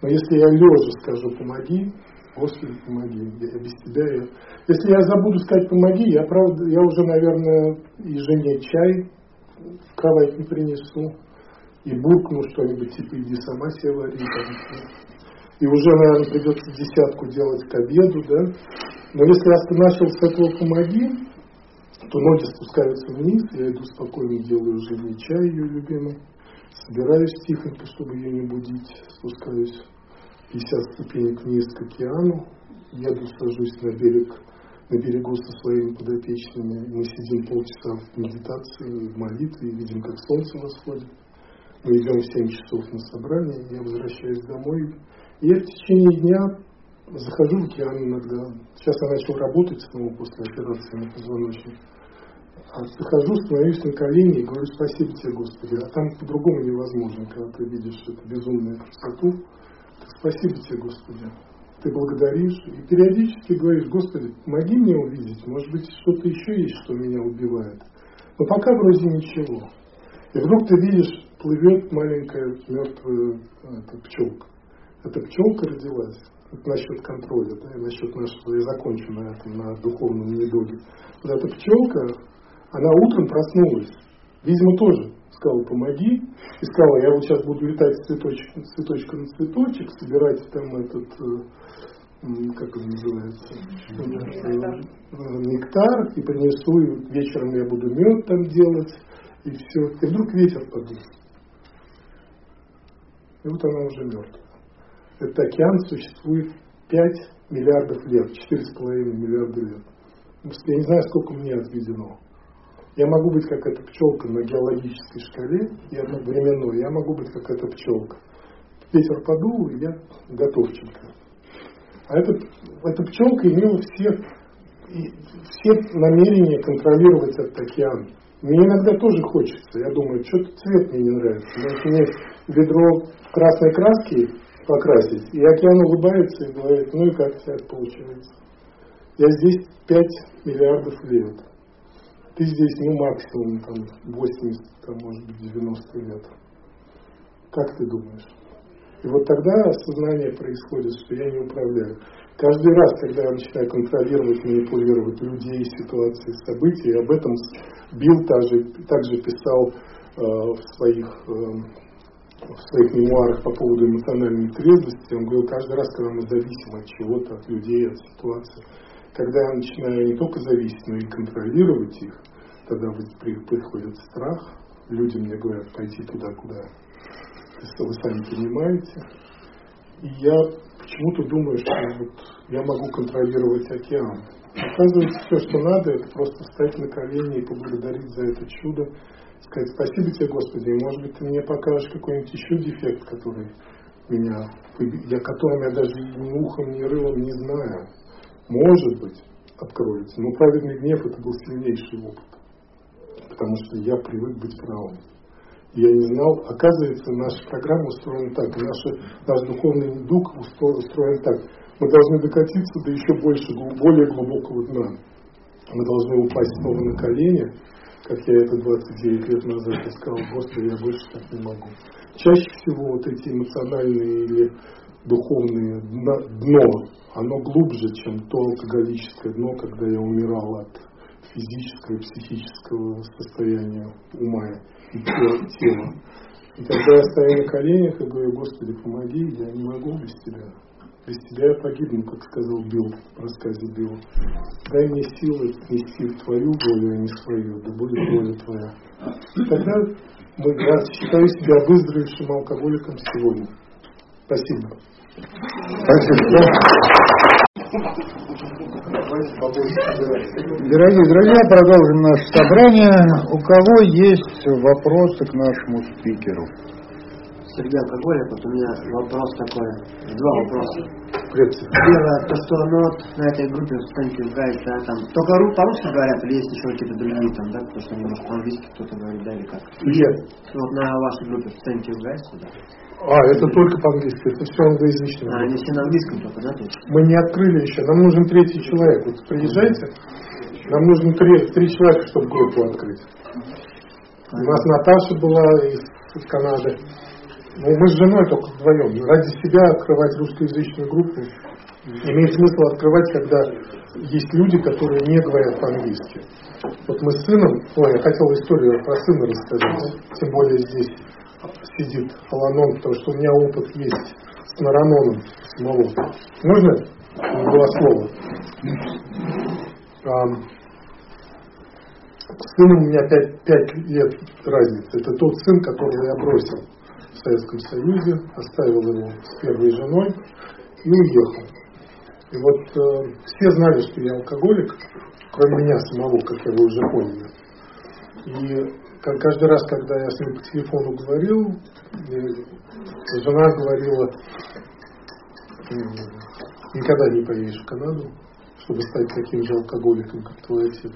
Но если я лежа скажу «Помоги», Господи, помоги, я без тебя. Я... Если я забуду сказать помоги, я правда, я уже, наверное, и жене чай в кровать не принесу, и буркну что-нибудь, типа, иди сама себе вари. И уже, наверное, придется десятку делать к обеду, да. Но если я начал с этого помоги, то ноги спускаются вниз, я иду спокойно, делаю жене чай ее любимый, собираюсь тихонько, чтобы ее не будить, спускаюсь 50 ступенек вниз к океану, еду, сажусь на берег, на берегу со своими подопечными, мы сидим полчаса в медитации, в молитве, видим, как солнце восходит. Мы идем в 7 часов на собрание, я возвращаюсь домой. И я в течение дня захожу в океан иногда. Сейчас я начал работать снова после операции на позвоночник. А захожу, становлюсь на колени и говорю спасибо тебе, Господи. А там по-другому невозможно, когда ты видишь эту безумную красоту Спасибо тебе, Господи. Ты благодаришь и периодически говоришь, Господи, помоги мне увидеть, может быть, что-то еще есть, что меня убивает. Но пока вроде ничего. И вдруг ты видишь, плывет маленькая мертвая эта, пчелка. Эта пчелка родилась. Это насчет контроля, да, и насчет нашего, я закончу на этом, на духовном недуге. Вот эта пчелка, она утром проснулась, видимо, тоже сказал, помоги. И сказала, я вот сейчас буду летать с цветочка, с цветочка на цветочек, собирать там этот, э, как он называется, нектар. нектар, и принесу, и вечером я буду мед там делать, и все. И вдруг ветер подул. И вот она уже мертвая. Этот океан существует 5 миллиардов лет, 4,5 миллиарда лет. Я не знаю, сколько мне отведено. Я могу быть как эта пчелка на геологической шкале и одновременно я могу быть как эта пчелка. Ветер подул, и я готовченко. А эта, эта пчелка имела все, все намерения контролировать этот океан. Мне иногда тоже хочется. Я думаю, что-то цвет мне не нравится. Может мне ведро красной краски покрасить. И океан улыбается и говорит, ну и как у тебя получается? Я здесь 5 миллиардов лет ты здесь, ну, максимум, там, 80, там, может быть, 90 лет. Как ты думаешь? И вот тогда осознание происходит, что я не управляю. Каждый раз, когда я начинаю контролировать, манипулировать людей, ситуации, события, об этом Билл также, также писал э, в, своих, э, в своих мемуарах по поводу эмоциональной трезвости. Он говорил, каждый раз, когда мы зависим от чего-то, от людей, от ситуации, когда я начинаю не только зависеть, но и контролировать их, тогда приходит страх. Люди мне говорят, пойти туда, куда вы сами понимаете. И я почему-то думаю, что вот я могу контролировать океан. Оказывается, все, что надо, это просто встать на колени и поблагодарить за это чудо, сказать спасибо тебе, Господи, и может быть ты мне покажешь какой-нибудь еще дефект, который меня, я которым я даже ни ухом, ни рылом не знаю. Может быть, откроется. Но праведный гнев это был сильнейший опыт. Потому что я привык быть правым. Я не знал, оказывается, наша программа устроена так, наш, наш духовный дух устроен так. Мы должны докатиться до еще больше, более глубокого дна. Мы должны упасть снова на колени, как я это 29 лет назад и сказал, Господи, я больше так не могу. Чаще всего вот эти эмоциональные или духовные дно, оно глубже, чем то алкоголическое дно, когда я умирал от физического и психического состояния ума и тела. И когда я стою на коленях и говорю, Господи, помоги, я не могу без Тебя. Без Тебя я погибну, как сказал Билл в рассказе Билла. Дай мне силы нести Твою волю, а не свою, да будет воля Твоя. И тогда я считаю себя выздоровевшим алкоголиком сегодня. Спасибо. Спасибо. Дорогие друзья, продолжим наше собрание. У кого есть вопросы к нашему спикеру? Сергей Алкоголик, вот у меня вопрос такой, два вопроса. Первое, то что ну, вот на этой группе Станки Гайд, да, там только по-русски говорят, или есть еще какие-то другие там, да, потому что может, по-английски кто-то говорит, да, или как? Нет. Вот на вашей группе Станки Гайд, да? А, это только по-английски, это все англоязычное. А, они все на английском только, да? Мы не открыли еще, нам нужен третий человек. Вот приезжайте, нам нужно три, три человека, чтобы группу открыть. У нас Наташа была из, из Канады. Ну, мы с женой только вдвоем. Ради себя открывать русскоязычную группу имеет смысл открывать, когда есть люди, которые не говорят по-английски. Вот мы с сыном, ой, я хотел историю про сына рассказать, тем более здесь сидит Аланон, потому что у меня опыт есть с Нараноном самого. Можно два слова? С у меня пять, пять лет разницы. Это тот сын, которого я бросил в Советском Союзе, оставил его с первой женой и уехал. И вот э, все знали, что я алкоголик, кроме меня самого, как я вы уже поняли. И каждый раз, когда я с ним по телефону говорил, жена говорила, никогда не поедешь в Канаду, чтобы стать таким же алкоголиком, как твой отец.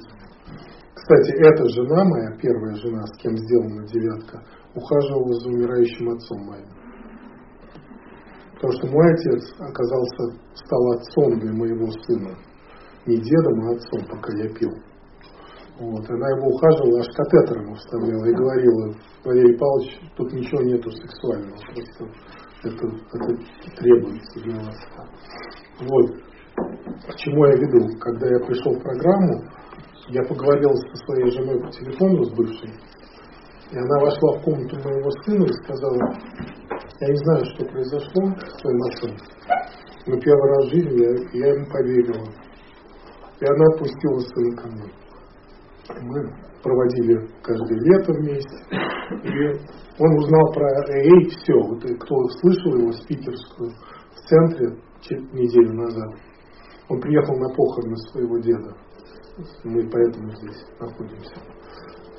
Кстати, эта жена, моя первая жена, с кем сделана девятка, ухаживала за умирающим отцом моим. Потому что мой отец оказался, стал отцом для моего сына. Не дедом, а отцом, пока я пил. Вот, она его ухаживала, аж катетер ему вставляла и говорила, Валерий Павлович, тут ничего нету сексуального, просто это, это требуется для вас. Вот. К чему я веду? Когда я пришел в программу, я поговорил со своей женой по телефону, с бывшей, и она вошла в комнату моего сына и сказала, я не знаю, что произошло с твоим отцом, но первый раз в жизни я, я ему поверила. И она отпустила сына ко мне. Мы проводили каждое лето вместе. И он узнал про эй все. Вот кто слышал его спикерскую в центре неделю назад. Он приехал на похороны своего деда. Мы поэтому здесь находимся.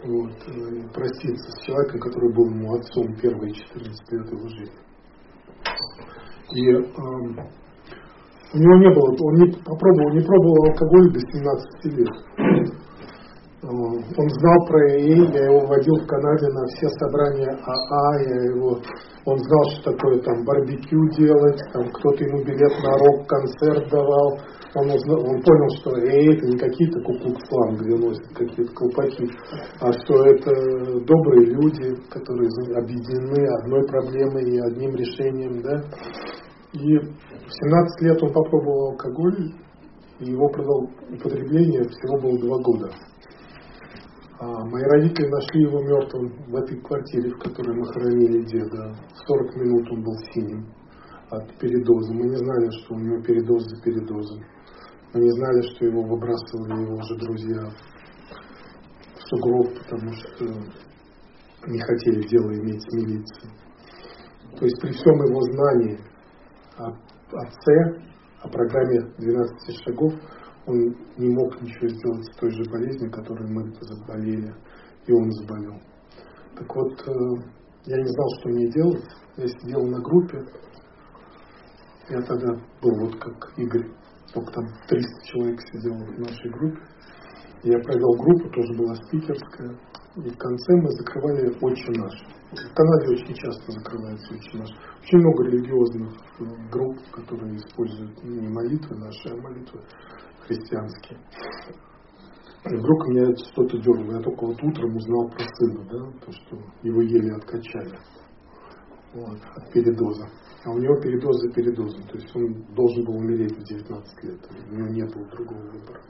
Вот, и проститься с человеком, который был ему отцом первые 14 лет его жизни. И эм, у него не было, он не попробовал, не пробовал алкоголь до 17 лет. Он знал про ИИ, я его водил в Канаде на все собрания АА, я его, он знал, что такое там барбекю делать, там кто-то ему билет на рок-концерт давал, он, узнал, он понял, что ИИ это не какие-то куклукс-клан, где носят какие-то колпаки, а что это добрые люди, которые объединены одной проблемой и одним решением, да. И в 17 лет он попробовал алкоголь, и его употребление всего было два года. А мои родители нашли его мертвым в этой квартире, в которой мы хоронили деда. 40 минут он был синим от передоза. Мы не знали, что у него передоз за передозом. Мы не знали, что его выбрасывали его же друзья в сугроб, потому что не хотели дело иметь с милицией. То есть при всем его знании о отце, о программе 12 шагов, он не мог ничего сделать с той же болезнью, которой мы заболели, и он заболел. Так вот, э, я не знал, что мне делать. Я сидел на группе. Я тогда был вот как Игорь, только там 300 человек сидело в нашей группе. Я провел группу, тоже была спикерская. И в конце мы закрывали «Отче наш». В Канаде очень часто закрывается «Отче наш». Очень много религиозных э, групп, которые используют не молитвы наши, а молитвы христианские. И вдруг меня что-то дернуло. Я только вот утром узнал про сына, да, то, что его еле откачали вот, от передоза. А у него передоз за передозом. То есть он должен был умереть в 19 лет. У него не было другого выбора.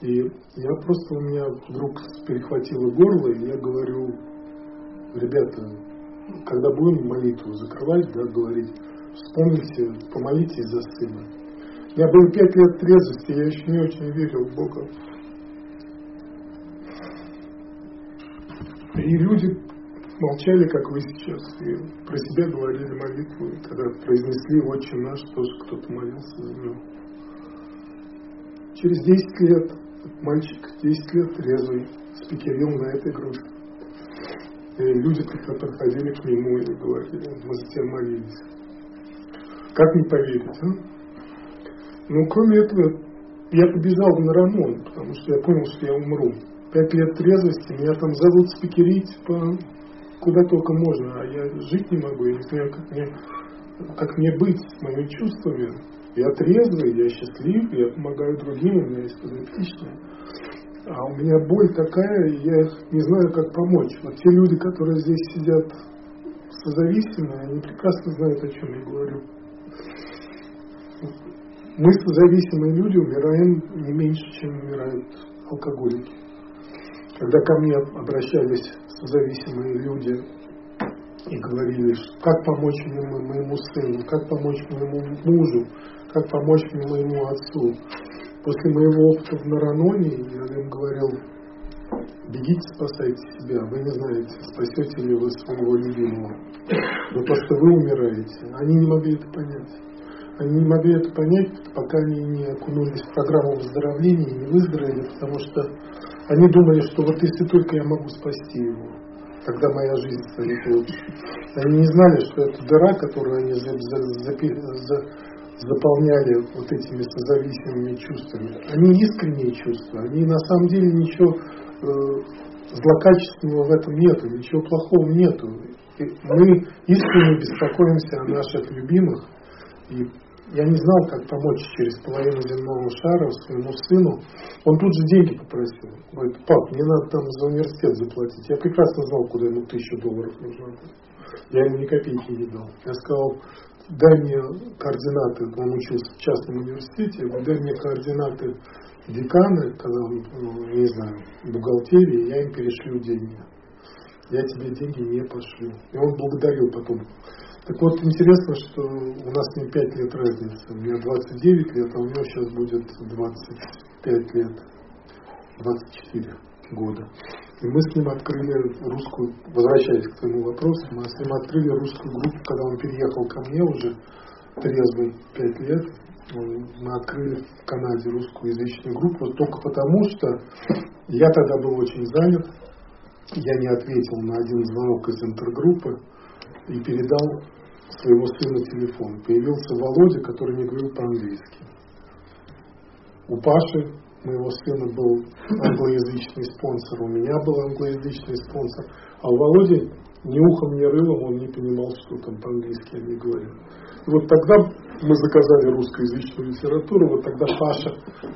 И я просто, у меня вдруг перехватило горло, и я говорю, ребята, когда будем молитву закрывать, да, говорить, вспомните, помолитесь за сына. Меня было пять лет трезвости, я еще не очень верил в Бога. И люди молчали, как вы сейчас, и про себя говорили молитву, и когда произнесли «Отче наш», тоже кто-то молился за него. Через 10 лет мальчик, 10 лет трезвый, спикерил на этой группе. И люди проходили к нему и говорили, мы за тебя молились. Как не поверить, а? Ну, кроме этого, я побежал на Рамон, потому что я понял, что я умру. Пять лет трезвости, меня там зовут спикерить по куда только можно, а я жить не могу, я не знаю, как мне, как мне быть с моими чувствами. Я трезвый, я счастлив, я помогаю другим, у меня есть подопечные. А у меня боль такая, я не знаю, как помочь. Вот те люди, которые здесь сидят созависимые, они прекрасно знают, о чем я говорю. Мы созависимые люди умираем не меньше, чем умирают алкоголики. Когда ко мне обращались созависимые люди и говорили, как помочь моему, сыну, как помочь моему мужу, как помочь моему отцу. После моего опыта в Нараноне я им говорил, бегите, спасайте себя, вы не знаете, спасете ли вы своего любимого. Но то, что вы умираете, они не могли это понять. Они не могли это понять, пока они не окунулись в программу выздоровления и не выздоровели, потому что они думали, что вот если только я могу спасти его, тогда моя жизнь станет лучше. Они не знали, что это дыра, которую они за, за, за, за, заполняли вот этими созависимыми чувствами. Они искренние чувства, они на самом деле ничего э, злокачественного в этом нету, ничего плохого нету. И мы искренне беспокоимся о наших любимых, и я не знал, как помочь через половину земного шара своему сыну. Он тут же деньги попросил. Говорит, пап, мне надо там за университет заплатить. Я прекрасно знал, куда ему тысячу долларов нужно. Я ему ни копейки не дал. Я сказал, дай мне координаты, он учился в частном университете, дай мне координаты декана, когда он, ну, не знаю, бухгалтерии, я им перешлю деньги. Я тебе деньги не пошлю. И он благодарил потом так вот, интересно, что у нас не 5 лет разницы. У меня 29 лет, а у него сейчас будет 25 лет, 24 года. И мы с ним открыли русскую, возвращаясь к твоему вопросу, мы с ним открыли русскую группу, когда он переехал ко мне уже трезвый 5 лет. Мы открыли в Канаде русскоязычную группу только потому, что я тогда был очень занят, я не ответил на один звонок из интергруппы, и передал своего сына телефон. Появился Володя, который не говорил по-английски. У Паши, моего сына, был англоязычный спонсор, у меня был англоязычный спонсор, а у Володи ни ухом, ни рылом он не понимал, что там по-английски они говорят. И вот тогда мы заказали русскоязычную литературу, вот тогда Паша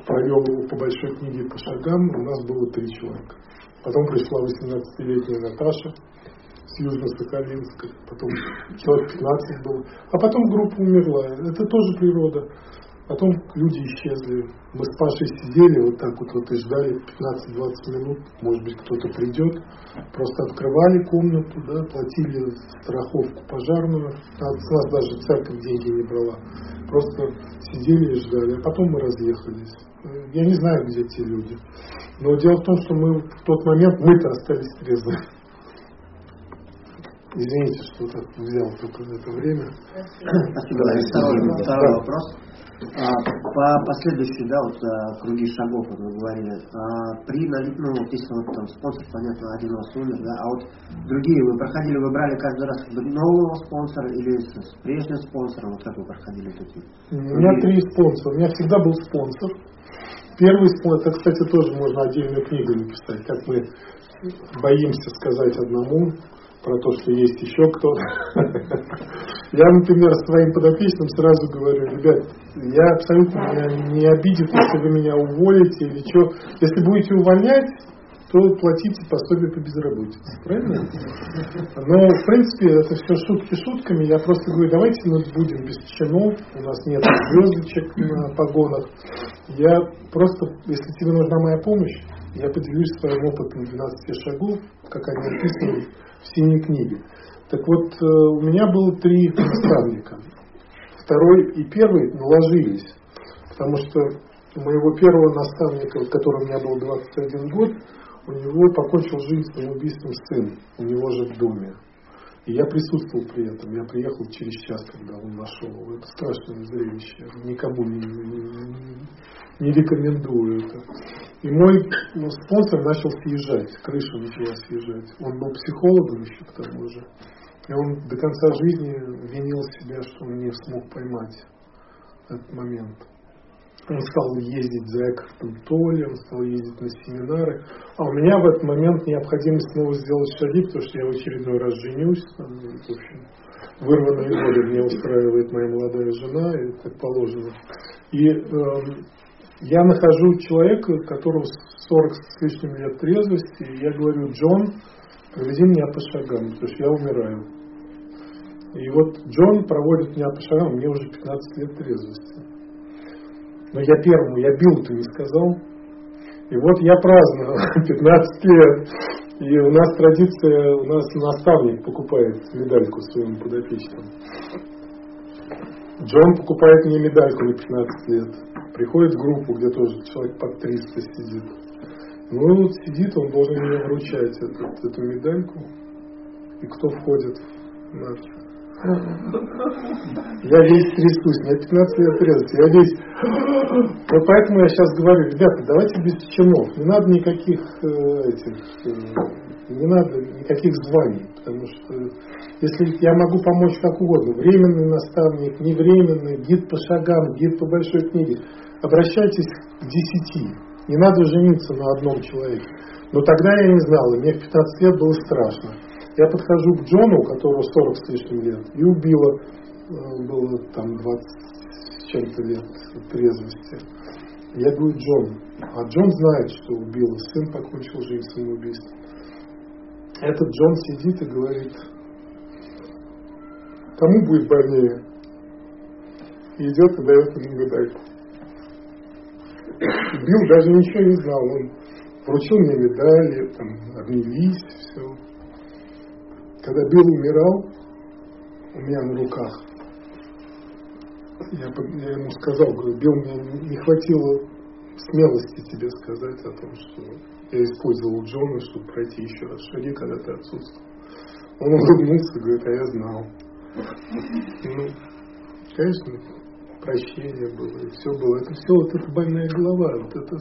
провел его по большой книге по шагам, у нас было три человека. Потом пришла 18-летняя Наташа, Южно-Сахалинска, потом человек 15 был, а потом группа умерла. Это тоже природа. Потом люди исчезли. Мы с Пашей сидели вот так вот, вот и ждали 15-20 минут, может быть кто-то придет. Просто открывали комнату, да, платили страховку пожарную. С нас даже церковь деньги не брала. Просто сидели и ждали, а потом мы разъехались. Я не знаю, где те люди. Но дело в том, что мы в тот момент, мы-то остались трезвы. Извините, что так взял только в это время. Спасибо. Второй, второй вопрос. А, по последующей, да, вот а, круги шагов, вот вы говорили, а, при ну, вот если вот там спонсор, понятно, один у вас умер, да, а вот другие вы проходили, вы брали каждый раз нового спонсора или с, с прежним спонсором, вот как вы проходили такие? У меня три спонсора, у меня всегда был спонсор. Первый спонсор, это, кстати, тоже можно отдельную книгу написать, как мы боимся сказать одному, про то, что есть еще кто-то. Я, например, своим подопечным сразу говорю, ребят, я абсолютно меня не обидит, если вы меня уволите или что. Если будете увольнять, то платите пособие по безработице. Правильно? Но, в принципе, это все шутки шутками. Я просто говорю, давайте мы будем без чинов, у нас нет звездочек на погонах. Я просто, если тебе нужна моя помощь, я поделюсь своим опытом 12 шагов, как они описаны синей книге. Так вот, э, у меня было три наставника. Второй и первый наложились, потому что у моего первого наставника, который у меня был 21 год, у него покончил жизнь самоубийством сын, у него же в доме. И я присутствовал при этом. Я приехал через час, когда он нашел. Это страшное зрелище. Никому не, не, не рекомендую это. И мой ну, спонсор начал съезжать, крыша начала съезжать. Он был психологом еще к тому же. И он до конца жизни винил себя, что он не смог поймать этот момент. Он стал ездить за Экхартом Толли, он стал ездить на семинары. А у меня в этот момент необходимость снова сделать шаги, потому что я в очередной раз женюсь. Там, в общем, вырванные годы мне устраивает моя молодая жена, и так положено. И э, я нахожу человека, которого 40 с лишним лет трезвости, и я говорю, Джон, проведи меня по шагам, потому что я умираю. И вот Джон проводит меня по шагам, мне уже 15 лет трезвости. Но я первому, я бил-то не сказал. И вот я праздную 15 лет. И у нас традиция, у нас наставник покупает медальку своему подопечному. Джон покупает мне медальку на 15 лет. Приходит в группу, где тоже человек под 300 сидит. Ну и вот сидит, он должен мне вручать эту, эту медальку. И кто входит в наш я весь трясусь, мне 15 лет трезвости, я весь... Вот поэтому я сейчас говорю, ребята, давайте без чинов, не надо никаких э, этих, э, не надо никаких званий, потому что если я могу помочь как угодно, временный наставник, невременный, гид по шагам, гид по большой книге, обращайтесь к десяти, не надо жениться на одном человеке. Но тогда я не знал, и мне в 15 лет было страшно. Я подхожу к Джону, у которого 40 с лишним лет, и убила, э, было там 20 с чем-то лет трезвости. Я говорю, Джон, а Джон знает, что убила, сын покончил жизнь самоубийством. Этот Джон сидит и говорит, кому будет больнее? И идет и дает ему медальку. Билл даже ничего не знал, он вручил мне медали, там, обнялись, все. Когда Билл умирал, у меня на руках, я, я ему сказал, говорю, Билл, мне не хватило смелости тебе сказать о том, что я использовал Джона, чтобы пройти еще раз шаги, когда ты отсутствовал. Он улыбнулся, говорит, а я знал. Ну, конечно, прощение было, и все было. Это все вот эта больная голова, вот это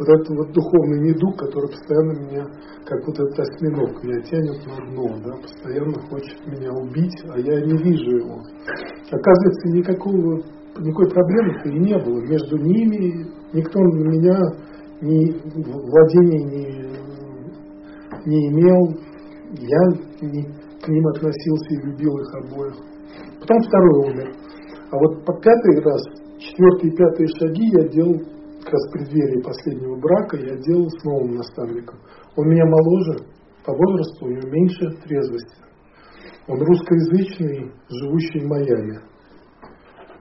вот этот вот духовный недуг, который постоянно меня, как вот этот осьминог, меня тянет на дно, да, постоянно хочет меня убить, а я не вижу его. Оказывается, никакого, никакой проблемы-то и не было. Между ними никто на меня ни владения не, не имел, я не, к ним относился и любил их обоих. Потом второй умер. А вот по пятый раз, четвертый и пятый шаги я делал как раз в преддверии последнего брака я делал с новым наставником. Он меня моложе по возрасту, у него меньше трезвости. Он русскоязычный, живущий в Майами.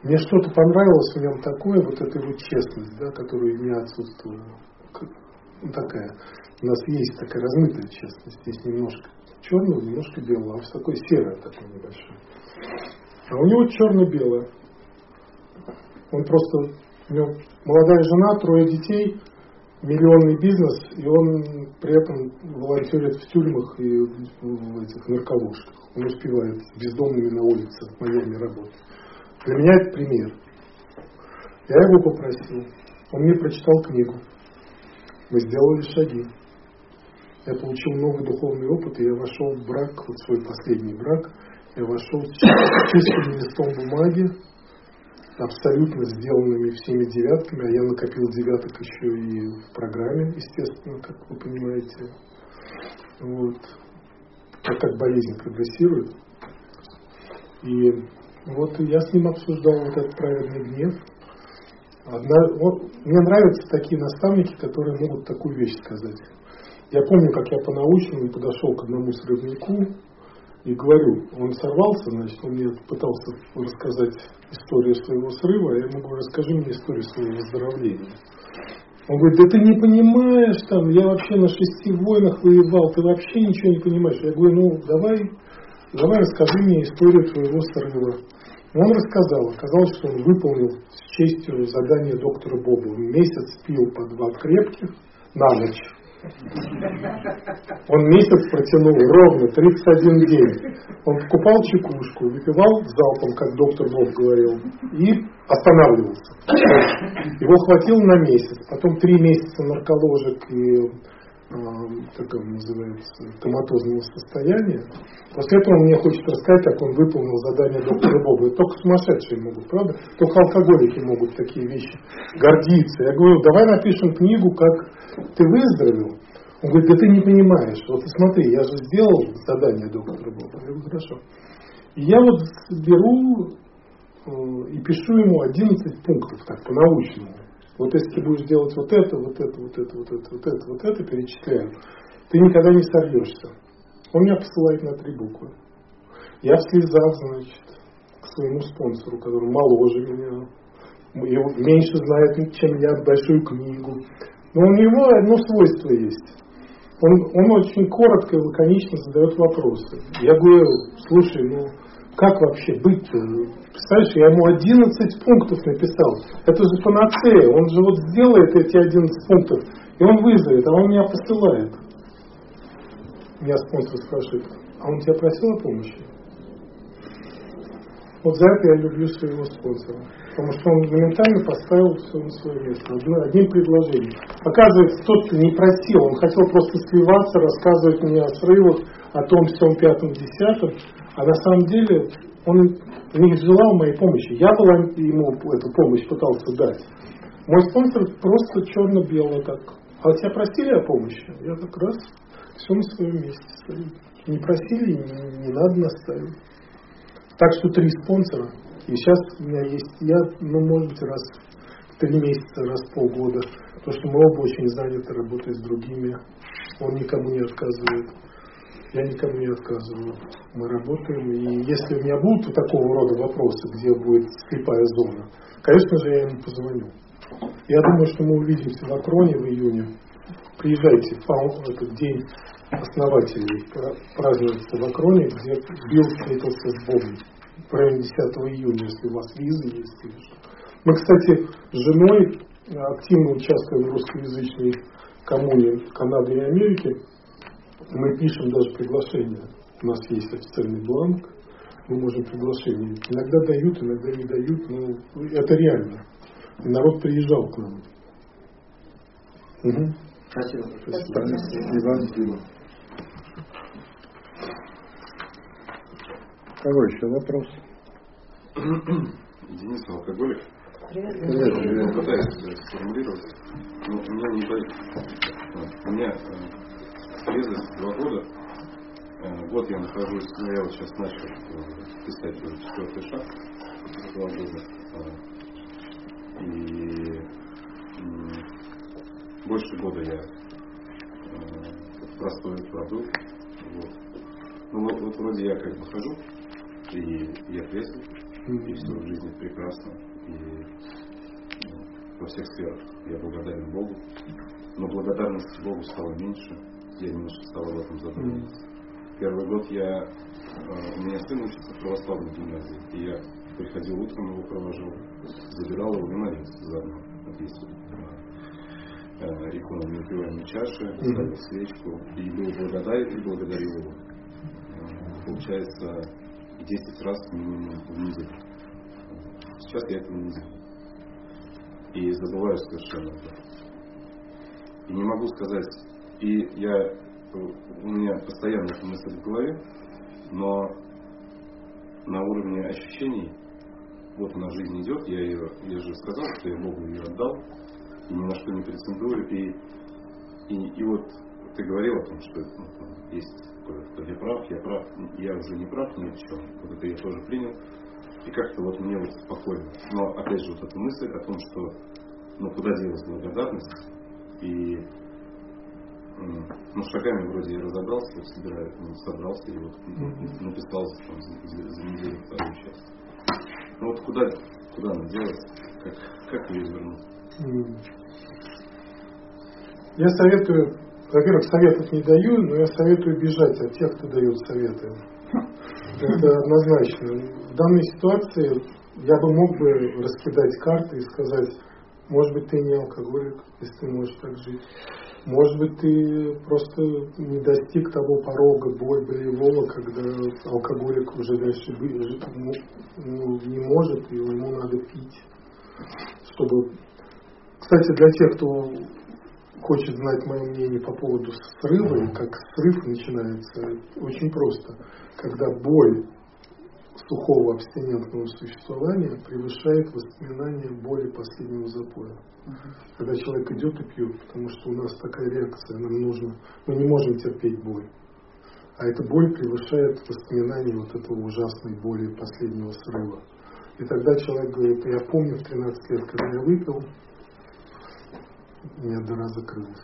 Мне что-то понравилось в нем такое, вот эта его честность, да, которая у меня отсутствовала. Ну, такая. У нас есть такая размытая честность. Здесь немножко черного, немножко белого, а в такой серое такое небольшое. А у него черно-белое. Он просто у него молодая жена, трое детей, миллионный бизнес, и он при этом волонтерит в тюрьмах и в этих нарколовках. Он успевает бездомными на улице в Майами работать. Для меня это пример. Я его попросил. Он мне прочитал книгу. Мы сделали шаги. Я получил новый духовный опыт, и я вошел в брак, вот свой последний брак, я вошел с чистым листом бумаги, абсолютно сделанными всеми девятками, а я накопил девяток еще и в программе, естественно, как вы понимаете. Вот. Так как болезнь прогрессирует. И вот я с ним обсуждал вот этот праведный гнев. Одна, вот, мне нравятся такие наставники, которые могут такую вещь сказать. Я помню, как я по-научному подошел к одному срывнику, и говорю, он сорвался, значит, он мне пытался рассказать историю своего срыва, я ему говорю, расскажи мне историю своего выздоровления. Он говорит, да ты не понимаешь, там, я вообще на шести войнах воевал, ты вообще ничего не понимаешь. Я говорю, ну давай, давай расскажи мне историю твоего срыва. Он рассказал, оказалось, что он выполнил с честью задание доктора Боба. Месяц пил по два крепких на ночь он месяц протянул ровно 31 день. Он покупал чекушку, выпивал залпом, как доктор Бог говорил, и останавливался. Его хватило на месяц. Потом три месяца нарколожек и как он называется, коматозного состояния. После этого он мне хочет рассказать, как он выполнил задание доктора Боба. Это только сумасшедшие могут, правда? Только алкоголики могут такие вещи гордиться. Я говорю, давай напишем книгу, как ты выздоровел. Он говорит, да ты не понимаешь. Вот смотри, я же сделал задание доктора Боба. Я говорю, хорошо. И я вот беру э, и пишу ему 11 пунктов, так, по-научному. Вот если ты будешь делать вот это, вот это, вот это, вот это, вот это, вот это, перечисляю, ты никогда не сорвешься. Он меня посылает на три буквы. Я в слезах, значит, к своему спонсору, который моложе меня, меньше знает, чем я, большую книгу. Но у него одно свойство есть. Он, он очень коротко и лаконично задает вопросы. Я говорю, слушай, ну как вообще быть-то? Представляешь, я ему 11 пунктов написал. Это же панацея. Он же вот сделает эти 11 пунктов, и он вызовет, а он меня посылает. Меня спонсор спрашивает, а он тебя просил о помощи? Вот за это я люблю своего спонсора. Потому что он моментально поставил все на свое место. Одним предложением. Оказывается, тот, кто не просил, он хотел просто сливаться, рассказывать мне о срывах, о том, всем пятом, десятом. А на самом деле он не желал моей помощи. Я была ему эту помощь пытался дать. Мой спонсор просто черно-бело так. А тебя просили о помощи? Я как раз все на своем месте стою. Не просили, не, не надо наставить. Так что три спонсора. И сейчас у меня есть я, ну, может быть, раз в три месяца, раз в полгода. Потому что мы оба очень заняты, работой с другими. Он никому не отказывает. Я никому не отказываю. Мы работаем. И если у меня будут такого рода вопросы, где будет слепая зона, конечно же, я ему позвоню. Я думаю, что мы увидимся в Акроне в июне. Приезжайте в этот день основателей празднуется в Акроне, где Билл встретился с Богом в районе 10 июня, если у вас визы есть. Мы, кстати, с женой активно участвуем в русскоязычной коммуне Канады и Америки. Мы пишем даже приглашение. У нас есть официальный бланк, мы можем приглашение. Иногда дают, иногда не дают, но это реально. И народ приезжал к нам. Угу. Спасибо. Спасибо. Кого еще вопрос? Денис, алкоголик. Привет. Привет. Я пытаюсь сформулировать, но у меня не дает. У меня трезвость два года. Вот э, я нахожусь, ну, я вот сейчас начал э, писать уже четвертый шаг, два года. Э, и больше года я простой пробыл. Вот. Ну вот, вот вроде я как бы хожу, и я трезвый, и все в жизни прекрасно, и ну, во всех сферах я благодарен Богу. Но благодарность Богу стала меньше, я немножко стал об этом задумываться. Первый год я, э, у меня сын учится в православной гимназии, и я приходил утром, его провожал, забирал его и молился заодно. Вот есть э, икону неупиваемой чаши, ставил свечку и был благодарен и благодарил его. Э, получается 10 раз минимум в неделю. Сейчас я этого не делаю. И забываю совершенно об И не могу сказать, и я, у меня постоянно эта мысль в голове, но на уровне ощущений, вот она жизнь идет, я ее, я же сказал, что я Богу ее отдал, и ни на что не претендую, и, и, и вот ты говорил о том, что ну, есть что я прав, я прав, я уже не прав ни в чем. Вот это я тоже принял. И как-то вот мне вот спокойно. Но опять же вот эта мысль о том, что ну куда делась благодарность и ну, шагами вроде я разобрался, собираю, ну, собрался и вот написал там, за, за неделю вторую часть. Ну вот куда, куда она делась, как, как ее извернуть? Я советую, во-первых, советов не даю, но я советую бежать от тех, кто дает советы. Это однозначно. В данной ситуации я бы мог бы раскидать карты и сказать, может быть, ты не алкоголик, если ты можешь так жить. Может быть, ты просто не достиг того порога болевого, когда алкоголик уже дальше жить ну, не может, и ему надо пить. Чтобы... Кстати, для тех, кто хочет знать мое мнение по поводу срыва, как срыв начинается, очень просто. Когда боль сухого абстинентного существования превышает воспоминания боли последнего запоя. Uh-huh. Когда человек идет и пьет, потому что у нас такая реакция, нам нужно, мы не можем терпеть боль. А эта боль превышает воспоминания вот этого ужасной боли последнего срыва. И тогда человек говорит, я помню в 13 лет, когда я выпил, у меня дыра закрылась.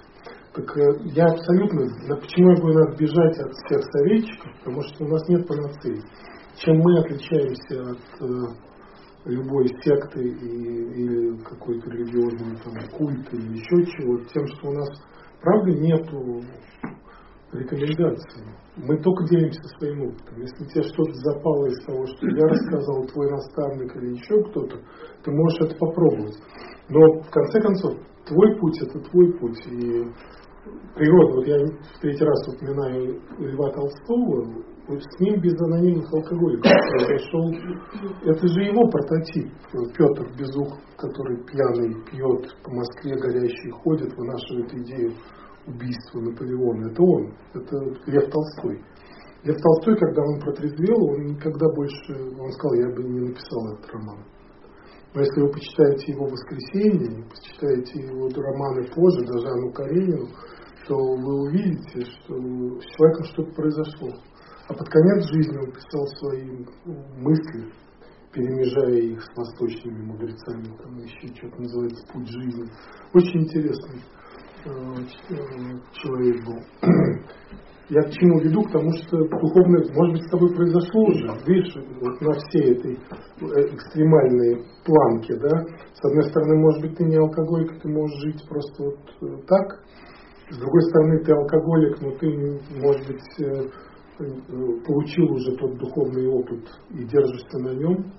Так э, я абсолютно, почему я говорю, надо бежать от всех советчиков, потому что у нас нет панацеи чем мы отличаемся от э, любой секты и, или какой-то религиозный там, культ или еще чего, тем, что у нас, правда, нету рекомендаций. Мы только делимся своим опытом. Если тебе что-то запало из того, что я рассказал, твой наставник или еще кто-то, ты можешь это попробовать. Но в конце концов, твой путь это твой путь. И природа, вот я в третий раз упоминаю Льва Толстого, с ним без анонимных алкоголиков произошел. Это же его прототип, Петр Безух, который пьяный пьет по Москве, горящий ходит, вынашивает идею убийства Наполеона. Это он, это Лев Толстой. Лев Толстой, когда он протрезвел, он никогда больше, он сказал, я бы не написал этот роман. Но если вы почитаете его «Воскресенье», почитаете его романы позже, даже Анну Каренину, то вы увидите, что с человеком что-то произошло. А под конец жизни он писал свои мысли, перемежая их с восточными мудрецами, там еще что-то называется «Путь жизни». Очень интересный э, э, человек был. Я к чему веду? К тому, что духовное, может быть, с тобой произошло уже. Видишь, вот на всей этой э, экстремальной планке, да, с одной стороны, может быть, ты не алкоголик, ты можешь жить просто вот так. С другой стороны, ты алкоголик, но ты, может быть, получил уже тот духовный опыт и держишься на нем.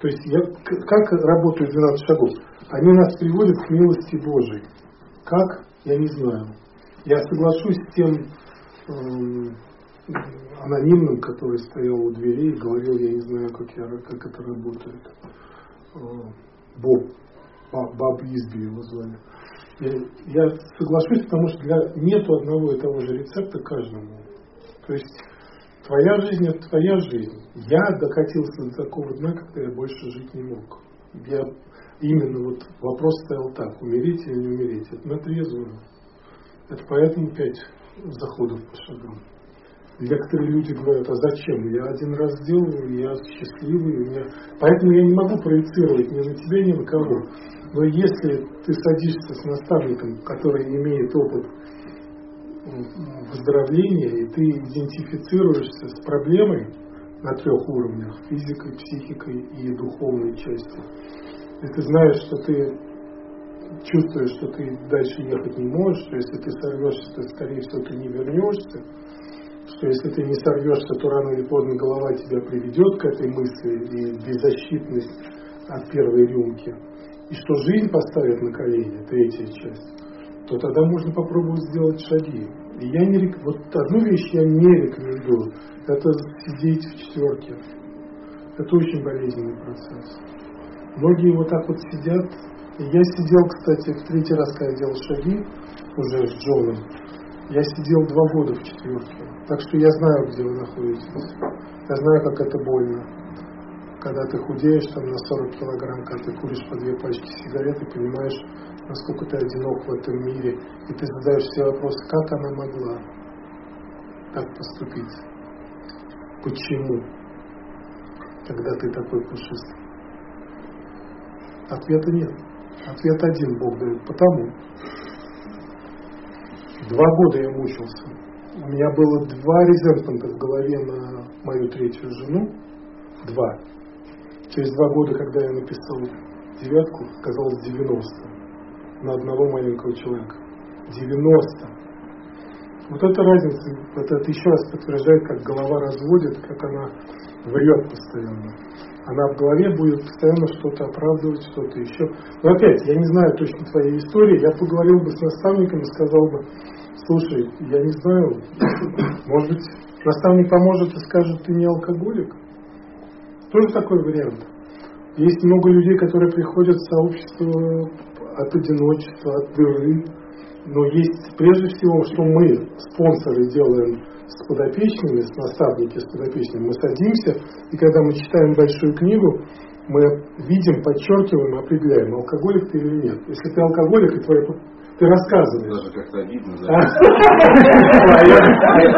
То есть я, как работают 12 шагов? Они нас приводят к милости Божией. Как? Я не знаю. Я соглашусь с тем э, анонимным, который стоял у двери и говорил, я не знаю, как, я, как это работает. Э, Боб, Баб, Изби его звали. Я соглашусь, потому что для, нету одного и того же рецепта каждому. То есть Твоя жизнь это твоя жизнь. Я докатился до такого дна, когда я больше жить не мог. Я именно вот вопрос стоял так, умереть или не умереть. Это на трезвую. Это поэтому пять заходов по шагам. Некоторые люди говорят, а зачем? Я один раз сделал, я счастливый, у меня... поэтому я не могу проецировать ни на тебя, ни на кого. Но если ты садишься с наставником, который имеет опыт выздоровления, и ты идентифицируешься с проблемой на трех уровнях, физикой, психикой и духовной частью. И ты знаешь, что ты чувствуешь, что ты дальше ехать не можешь, что если ты сорвешься, то, скорее всего, ты не вернешься, что если ты не сорвешься, то рано или поздно голова тебя приведет к этой мысли и беззащитность от первой рюмки, и что жизнь поставит на колени, третья часть то тогда можно попробовать сделать шаги. И я не вот одну вещь я не рекомендую, это сидеть в четверке. Это очень болезненный процесс. Многие вот так вот сидят. И я сидел, кстати, в третий раз, когда я делал шаги, уже с Джоном, я сидел два года в четверке. Так что я знаю, где вы находитесь. Я знаю, как это больно. Когда ты худеешь там на 40 килограмм, когда ты куришь по две пачки сигарет и понимаешь, насколько ты одинок в этом мире, и ты задаешь себе вопрос, как она могла так поступить? Почему? Когда ты такой пушистый. Ответа нет. Ответ один Бог дает. Потому. Два года я мучился. У меня было два резервмента в голове на мою третью жену. Два. Через два года, когда я написал девятку, оказалось 90 на одного маленького человека. 90. Вот эта разница, это, это еще раз подтверждает, как голова разводит, как она врет постоянно. Она в голове будет постоянно что-то оправдывать, что-то еще. Но опять, я не знаю точно твоей истории, я поговорил бы с наставником и сказал бы, слушай, я не знаю, может быть, наставник поможет и скажет, ты не алкоголик? Тоже такой вариант. Есть много людей, которые приходят в сообщество от одиночества, от дыры. Но есть прежде всего, что мы, спонсоры, делаем с подопечными, с наставники с подопечными. Мы садимся, и когда мы читаем большую книгу, мы видим, подчеркиваем, определяем, алкоголик ты или нет. Если ты алкоголик, и твои ты рассказываешь. Даже как-то обидно. А?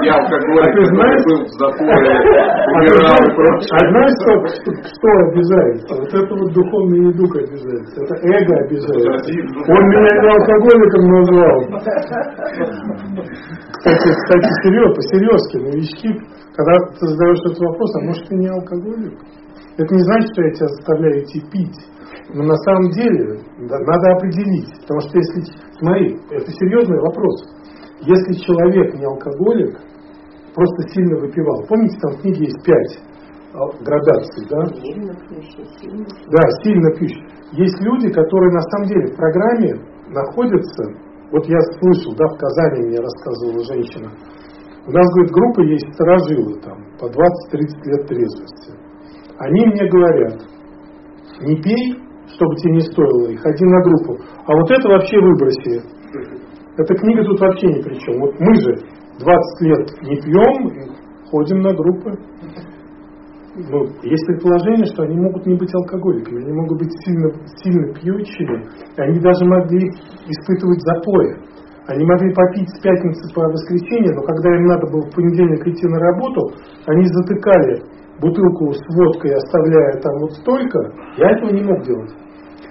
Я алкоголик, ты знаешь, был в запоре, умирал и прочее. А знаешь, что, что обижается? Вот это вот духовный недуг обижается. Это эго обижается. Он меня не алкоголиком назвал. Кстати, кстати, серьезно, по-серьезки, новички, когда ты задаешь этот вопрос, а может ты не алкоголик? Это не значит, что я тебя заставляю идти пить. Но на самом деле да, надо определить. Потому что если, смотри, это серьезный вопрос. Если человек не алкоголик, просто сильно выпивал. Помните, там в книге есть пять а, градаций, да? Сильно пьющий, сильно. Да, сильно пьющий. Есть люди, которые на самом деле в программе находятся, вот я слышал, да, в Казани мне рассказывала женщина, у нас, говорит, группа есть сторожилы там, по 20-30 лет трезвости. Они мне говорят, не пей, чтобы тебе не стоило, и ходи на группу. А вот это вообще выброси. Эта книга тут вообще ни при чем. Вот мы же 20 лет не пьем, ходим на группы. Ну, есть предположение, что они могут не быть алкоголиками, они могут быть сильно, сильно пьющими, они даже могли испытывать запои. Они могли попить с пятницы по воскресенье, но когда им надо было в понедельник идти на работу, они затыкали бутылку с водкой, оставляя там вот столько, я этого не мог делать.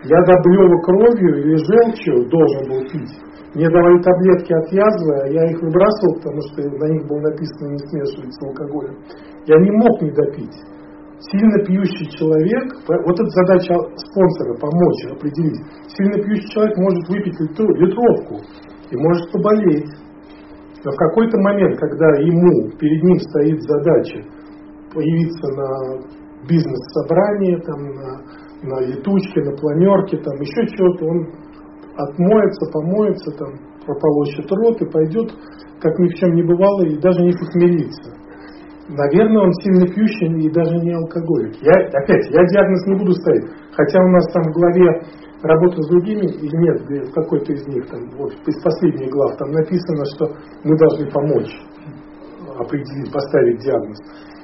Я до блева кровью или желчью должен был пить. Мне давали таблетки от язвы, а я их выбрасывал, потому что на них было написано не смешивать с алкоголем. Я не мог не допить. Сильно пьющий человек, вот эта задача спонсора помочь определить. Сильно пьющий человек может выпить литровку и может поболеть. Но в какой-то момент, когда ему, перед ним стоит задача появиться на бизнес-собрании, там, на, на летучке, на планерке, там еще что-то, он отмоется, помоется, там, прополощет рот и пойдет, как ни в чем не бывало, и даже не похмелится. Наверное, он сильно пьющий и даже не алкоголик. Я, опять, я диагноз не буду ставить. Хотя у нас там в главе работа с другими, или нет, в какой-то из них, там, вот, из последних глав, там написано, что мы должны помочь определить, поставить диагноз.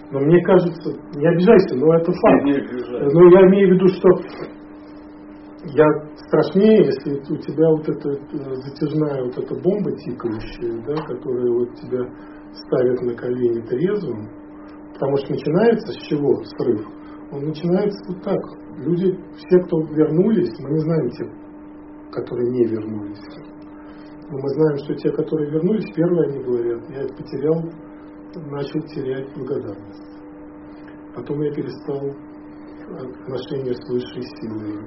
Но мне кажется, не обижайся, но это факт. Но я имею в виду, что я страшнее, если у тебя вот эта э, затяжная вот эта бомба тикающая, да, которая вот тебя ставит на колени трезвым, потому что начинается с чего срыв? Он начинается вот так. Люди, все, кто вернулись, мы не знаем тех, которые не вернулись. Но мы знаем, что те, которые вернулись, первые они говорят, я потерял начал терять благодарность. Потом я перестал отношения с высшей силой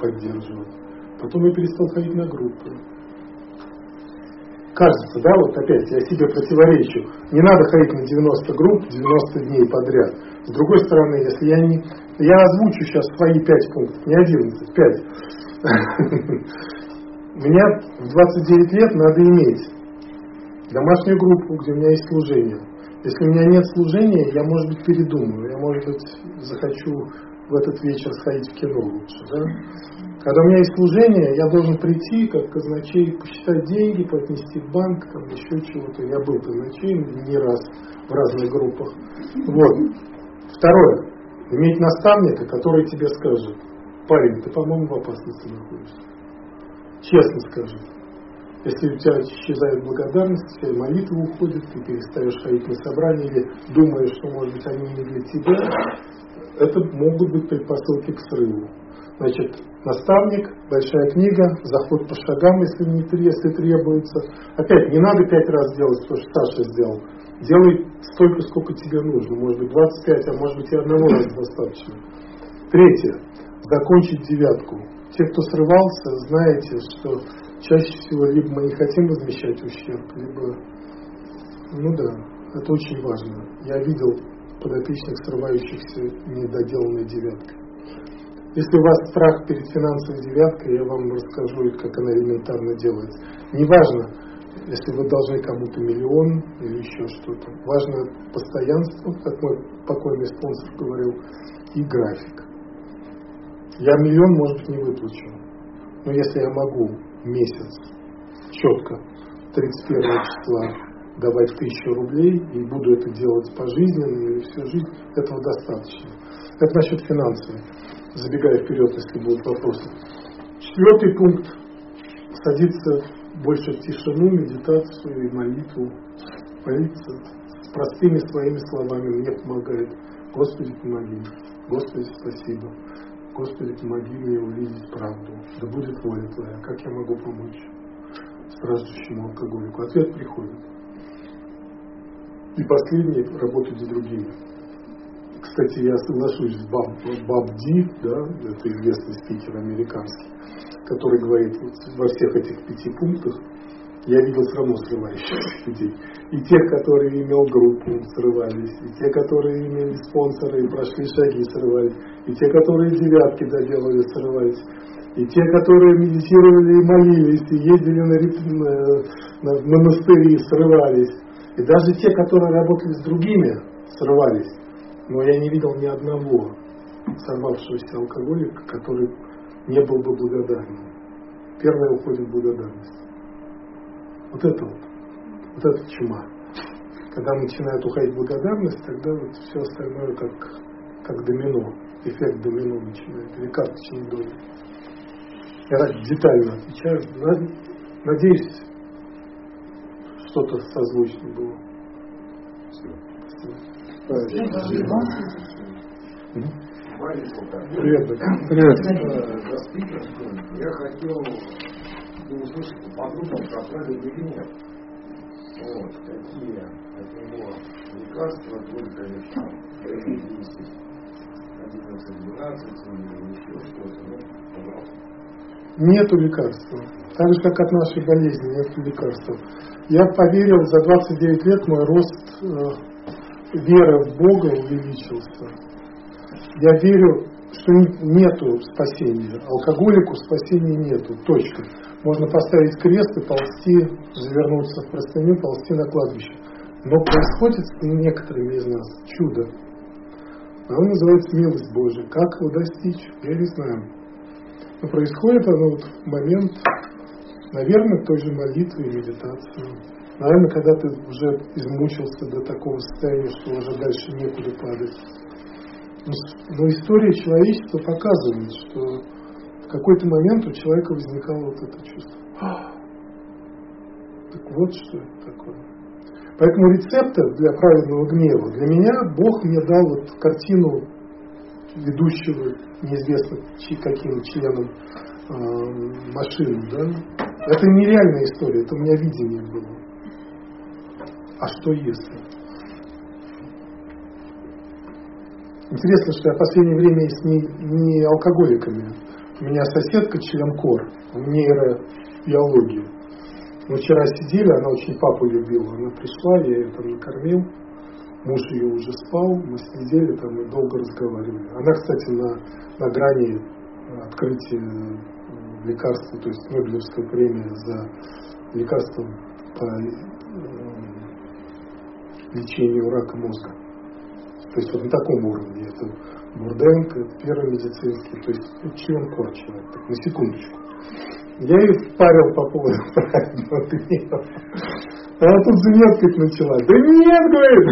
поддерживать. Потом я перестал ходить на группы. Кажется, да, вот опять я себе противоречу. Не надо ходить на 90 групп 90 дней подряд. С другой стороны, если я не... Я озвучу сейчас свои 5 пунктов, не 11, 5. У меня в 29 лет надо иметь домашнюю группу, где у меня есть служение. Если у меня нет служения, я, может быть, передумаю. Я, может быть, захочу в этот вечер сходить в кино лучше. Да? Когда у меня есть служение, я должен прийти, как казначей, посчитать деньги, поднести в банк, там еще чего-то. Я был казначеем не раз в разных группах. Вот. Второе. Иметь наставника, который тебе скажет, парень, ты, по-моему, в опасности находишься. Честно скажет. Если у тебя исчезает благодарность, твоя молитва уходит, ты перестаешь ходить на собрания или думаешь, что, может быть, они не для тебя, это могут быть предпосылки к срыву. Значит, наставник, большая книга, заход по шагам, если, не, если требуется. Опять, не надо пять раз делать то, что Саша сделал. Делай столько, сколько тебе нужно. Может быть, 25, а может быть и одного раза достаточно. Третье. Закончить девятку. Те, кто срывался, знаете, что чаще всего либо мы не хотим возмещать ущерб, либо, ну да, это очень важно. Я видел подопечных срывающихся недоделанной девяткой. Если у вас страх перед финансовой девяткой, я вам расскажу, как она элементарно делается. Неважно, если вы должны кому-то миллион или еще что-то. Важно постоянство, как мой покойный спонсор говорил, и график. Я миллион, может быть, не выплачу. Но если я могу месяц четко 31 числа давать тысячу рублей и буду это делать пожизненно или всю жизнь, этого достаточно. Это насчет финансов. Забегая вперед, если будут вопросы. Четвертый пункт. Садиться больше в тишину, медитацию и молитву. Молиться простыми своими словами мне помогает. Господи, помоги. Господи, спасибо. Господи, помоги мне увидеть правду. Да будет воля Твоя. Как я могу помочь страждущему алкоголику? Ответ приходит. И последний – работать с другими. Кстати, я соглашусь с Баб, Баб Ди, да, это известный спикер американский, который говорит вот во всех этих пяти пунктах, я видел все равно срывающихся людей. И те, которые имел группу, срывались, и те, которые имели спонсоры и прошли шаги, срывались, и те, которые девятки доделали, срывались, и те, которые медитировали и молились, и ездили на, на, на монастыри, срывались, и даже те, которые работали с другими, срывались. Но я не видел ни одного сорвавшегося алкоголика, который не был бы благодарным. Первое уходит благодарность. Вот это вот, вот это чума. Когда начинает уходить благодарность, тогда вот все остальное как, как домино, эффект домино начинает, или карточный домик. Я так детально отвечаю. Надеюсь, что-то созвучно было. Спасибо. Привет. Привет. Я хотел услышать поподробнее про правильный венец. Вот, какие от него лекарства, только лишь там 10, 11, 12 или еще что-то. Ну, пожалуйста. Нету лекарства. Так же, как от нашей болезни нет лекарства. Я поверил, за 29 лет мой рост э, веры в Бога увеличился. Я верю, что нету спасения. Алкоголику спасения нету. Точка. Можно поставить крест и ползти, завернуться в простыню, ползти на кладбище. Но происходит с некоторыми из нас чудо. Оно называется милость Божия. Как его достичь, я не знаю. Но происходит оно вот в момент, наверное, той же молитвы и медитации. Наверное, когда ты уже измучился до такого состояния, что уже дальше некуда падать. Но история человечества показывает, что какой-то момент у человека возникало вот это чувство. Так вот что это такое. Поэтому рецепта для праведного гнева, для меня Бог мне дал вот картину ведущего неизвестно каким членом э, машины. Да? Это нереальная история, это у меня видение было. А что если? Интересно, что я в последнее время с не, не алкоголиками. У меня соседка член КОР, в нейробиологии. Мы вчера сидели, она очень папу любила. Она пришла, я ее там накормил. Муж ее уже спал, мы сидели там и долго разговаривали. Она, кстати, на, на грани открытия лекарство, то есть Нобелевская премия за лекарство по лечению рака мозга. То есть вот на таком уровне. Это Бурденко, это первый медицинский, то есть член корчила. Так, на секундочку. Я их впарил по поводу гнева. Она тут заметкать начала. Да нет, говорит,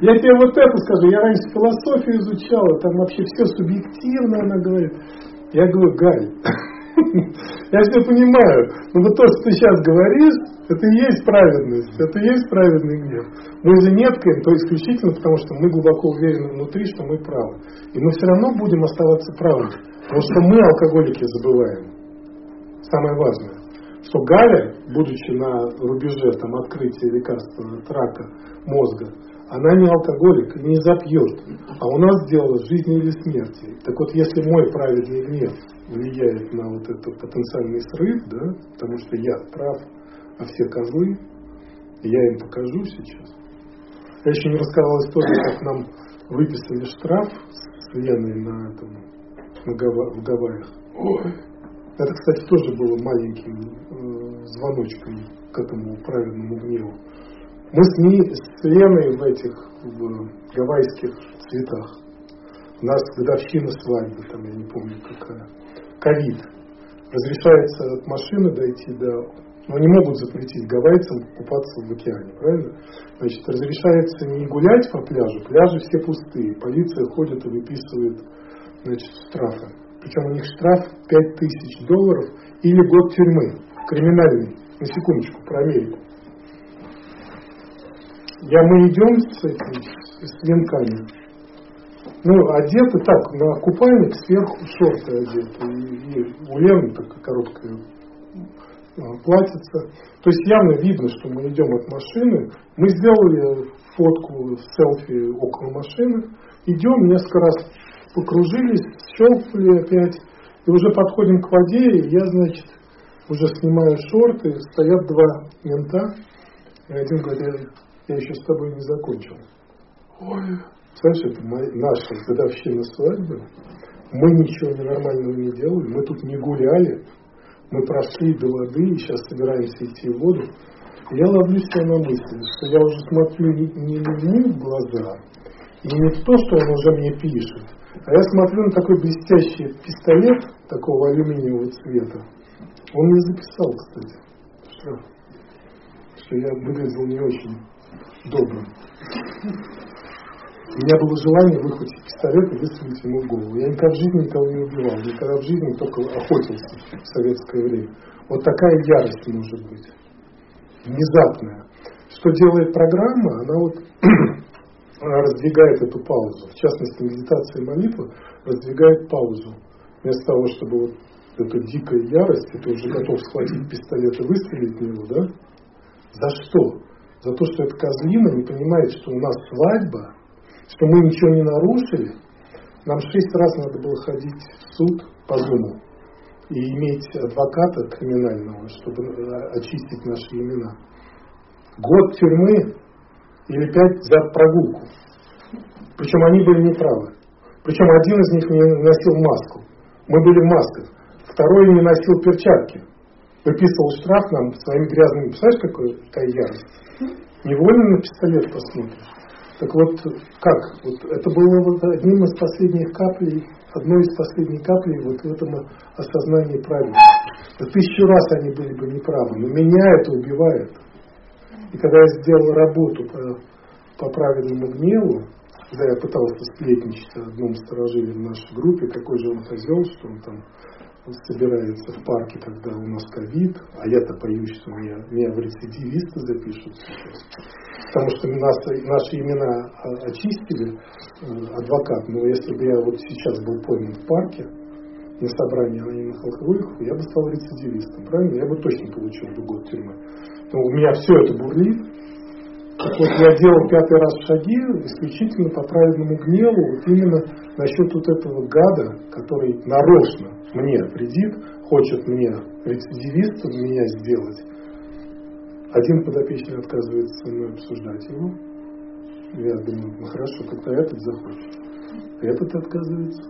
я тебе вот это скажу, я раньше философию изучала, там вообще все субъективно, она говорит. Я говорю, Галь, я все понимаю, но вот то, что ты сейчас говоришь, это и есть праведность, это и есть праведный гнев. Мы заметкаем, то исключительно потому, что мы глубоко уверены внутри, что мы правы. И мы все равно будем оставаться правыми, потому что мы, алкоголики, забываем. Самое важное что Галя, будучи на рубеже там, открытия лекарства от рака мозга, она не алкоголик и не запьет, а у нас дело жизни или смерти. Так вот, если мой праведный гнев влияет на вот этот потенциальный срыв, да, потому что я прав, а все козлы, я им покажу сейчас. Я еще не рассказал историю, как нам выписали штраф с Леной на, этом, на Гава, в Гавайях. Это, кстати, тоже было маленьким э, звоночком к этому праведному гневу. Мы с, Ми, с Леной в этих в гавайских цветах. У нас годовщина свадьбы, там я не помню какая. Ковид. Разрешается от машины дойти до... Но не могут запретить гавайцам купаться в океане, правильно? Значит, разрешается не гулять по пляжу, пляжи все пустые. Полиция ходит и выписывает значит, штрафы. Причем у них штраф 5000 долларов или год тюрьмы, криминальный. На секундочку, про Америку. Я, мы идем с этими, с венками. Ну, одеты так, на купальник сверху шорты одеты. И, и у Лены такая короткая а, платьица. То есть явно видно, что мы идем от машины. Мы сделали фотку, селфи около машины. Идем, несколько раз покружились, щелкнули опять, и уже подходим к воде, и я, значит, уже снимаю шорты, стоят два мента, и один говорит, я, еще с тобой не закончил. Ой, знаешь, это моя, наша годовщина свадьбы, мы ничего ненормального не делали, мы тут не гуляли, мы прошли до воды и сейчас собираемся идти в воду. И я ловлю себя на мысли, что я уже смотрю не, не ему в глаза, и не в то, что он уже мне пишет, а я смотрю на такой блестящий пистолет такого алюминиевого цвета. Он мне записал, кстати, что, что я выглядел не очень добрым. У меня было желание выхватить пистолет и выстрелить ему в голову. Я никогда в жизни никого не убивал, никогда в жизни только охотился в советское время. Вот такая ярость может быть. Внезапная. Что делает программа? Она вот раздвигает эту паузу. В частности, медитация и молитва раздвигает паузу. Вместо того, чтобы вот эту дикая ярость, и ты уже готов схватить пистолет и выстрелить в него, да? За что? За то, что эта козлина не понимает, что у нас свадьба, что мы ничего не нарушили. Нам шесть раз надо было ходить в суд по Зуму и иметь адвоката криминального, чтобы э, очистить наши имена. Год тюрьмы или пять за прогулку. Причем они были неправы. Причем один из них не носил маску. Мы были в масках. Второй не носил перчатки. Выписывал штраф нам своими грязными. Представляешь, какой, ярость? Невольно на пистолет посмотришь. Так вот, как? Вот это было вот одним из последних каплей, одной из последних каплей вот в этом осознании правильности. Тысячу раз они были бы неправы, но меня это убивает. И когда я сделал работу по, по правильному гневу, когда я пытался сплетничать о одном сторожиле в нашей группе, какой же он козел, что он там собирается в парке, когда у нас ковид, а я-то боюсь, что меня, меня в рецидивисты запишут сейчас. Потому что нас, наши имена очистили, э, адвокат, но если бы я вот сейчас был пойман в парке, на собрании анонимных алкоголиков, я бы стал рецидивистом, правильно? Я бы точно получил бы год тюрьмы. Но у меня все это бурлит. Вот, я делал пятый раз шаги исключительно по праведному гневу, вот именно насчет вот этого гада, который нарочно мне вредит, хочет мне рецидивистом меня сделать. Один подопечный отказывается со мной обсуждать его. Я думаю, ну хорошо, когда этот захочет. Этот отказывается.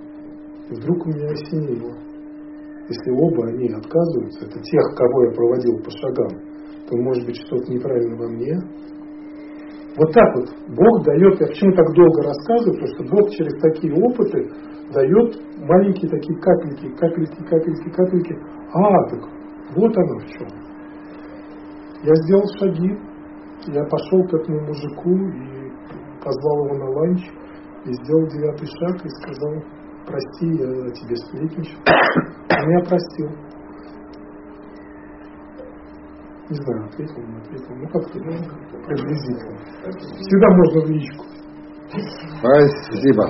И вдруг у меня осенило. если оба они отказываются, это тех, кого я проводил по шагам, то может быть что-то неправильно во мне. Вот так вот Бог дает, я почему так долго рассказываю, потому что Бог через такие опыты дает маленькие такие капельки, капельки, капельки, капельки. А, так вот оно в чем. Я сделал шаги, я пошел к этому мужику и позвал его на ланч, и сделал девятый шаг и сказал, прости, я тебе сплетничал. Он меня простил. Не знаю, ответил, не ответил. Ну как-то ну, приблизительно. Всегда можно в личку. Спасибо.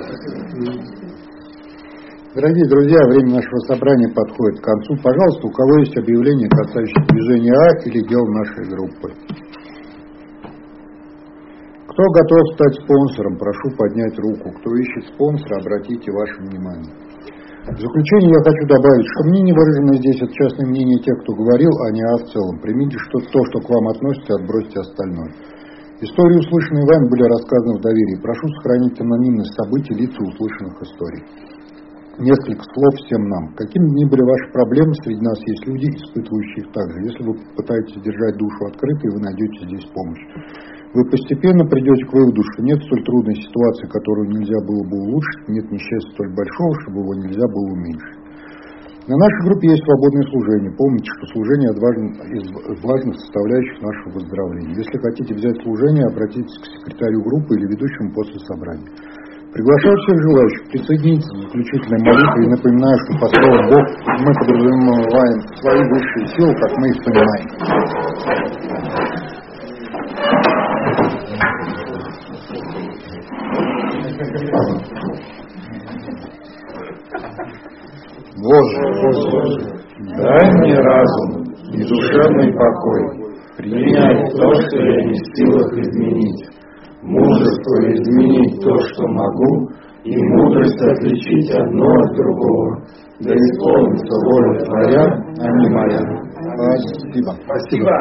Дорогие друзья, время нашего собрания подходит к концу. Пожалуйста, у кого есть объявление, касающееся движения А или дел нашей группы? Кто готов стать спонсором, прошу поднять руку. Кто ищет спонсора, обратите ваше внимание. В заключение я хочу добавить, что мнение, выраженное здесь, это частное мнение тех, кто говорил, а не о в целом. Примите что то, что к вам относится, отбросьте остальное. Истории, услышанные вами, были рассказаны в доверии. Прошу сохранить анонимность событий, лица услышанных историй. Несколько слов всем нам. Какими ни были ваши проблемы, среди нас есть люди, испытывающие их так же. Если вы пытаетесь держать душу открытой, вы найдете здесь помощь. Вы постепенно придете к выводу, что нет столь трудной ситуации, которую нельзя было бы улучшить, нет несчастья столь большого, чтобы его нельзя было уменьшить. На нашей группе есть свободное служение. Помните, что служение из важных составляющих нашего выздоровления. Если хотите взять служение, обратитесь к секретарю группы или ведущему после собрания. Приглашаю всех желающих присоединиться к заключительной молитве и напоминаю, что по слову Бог мы подразумеваем свои высшие силы, как мы их понимаем. Боже, дай мне разум и душевный покой, принять то, что я не в силах изменить, мужество изменить то, что могу, и мудрость отличить одно от другого. Да исполнится воля Твоя, а не моя. Спасибо. Спасибо.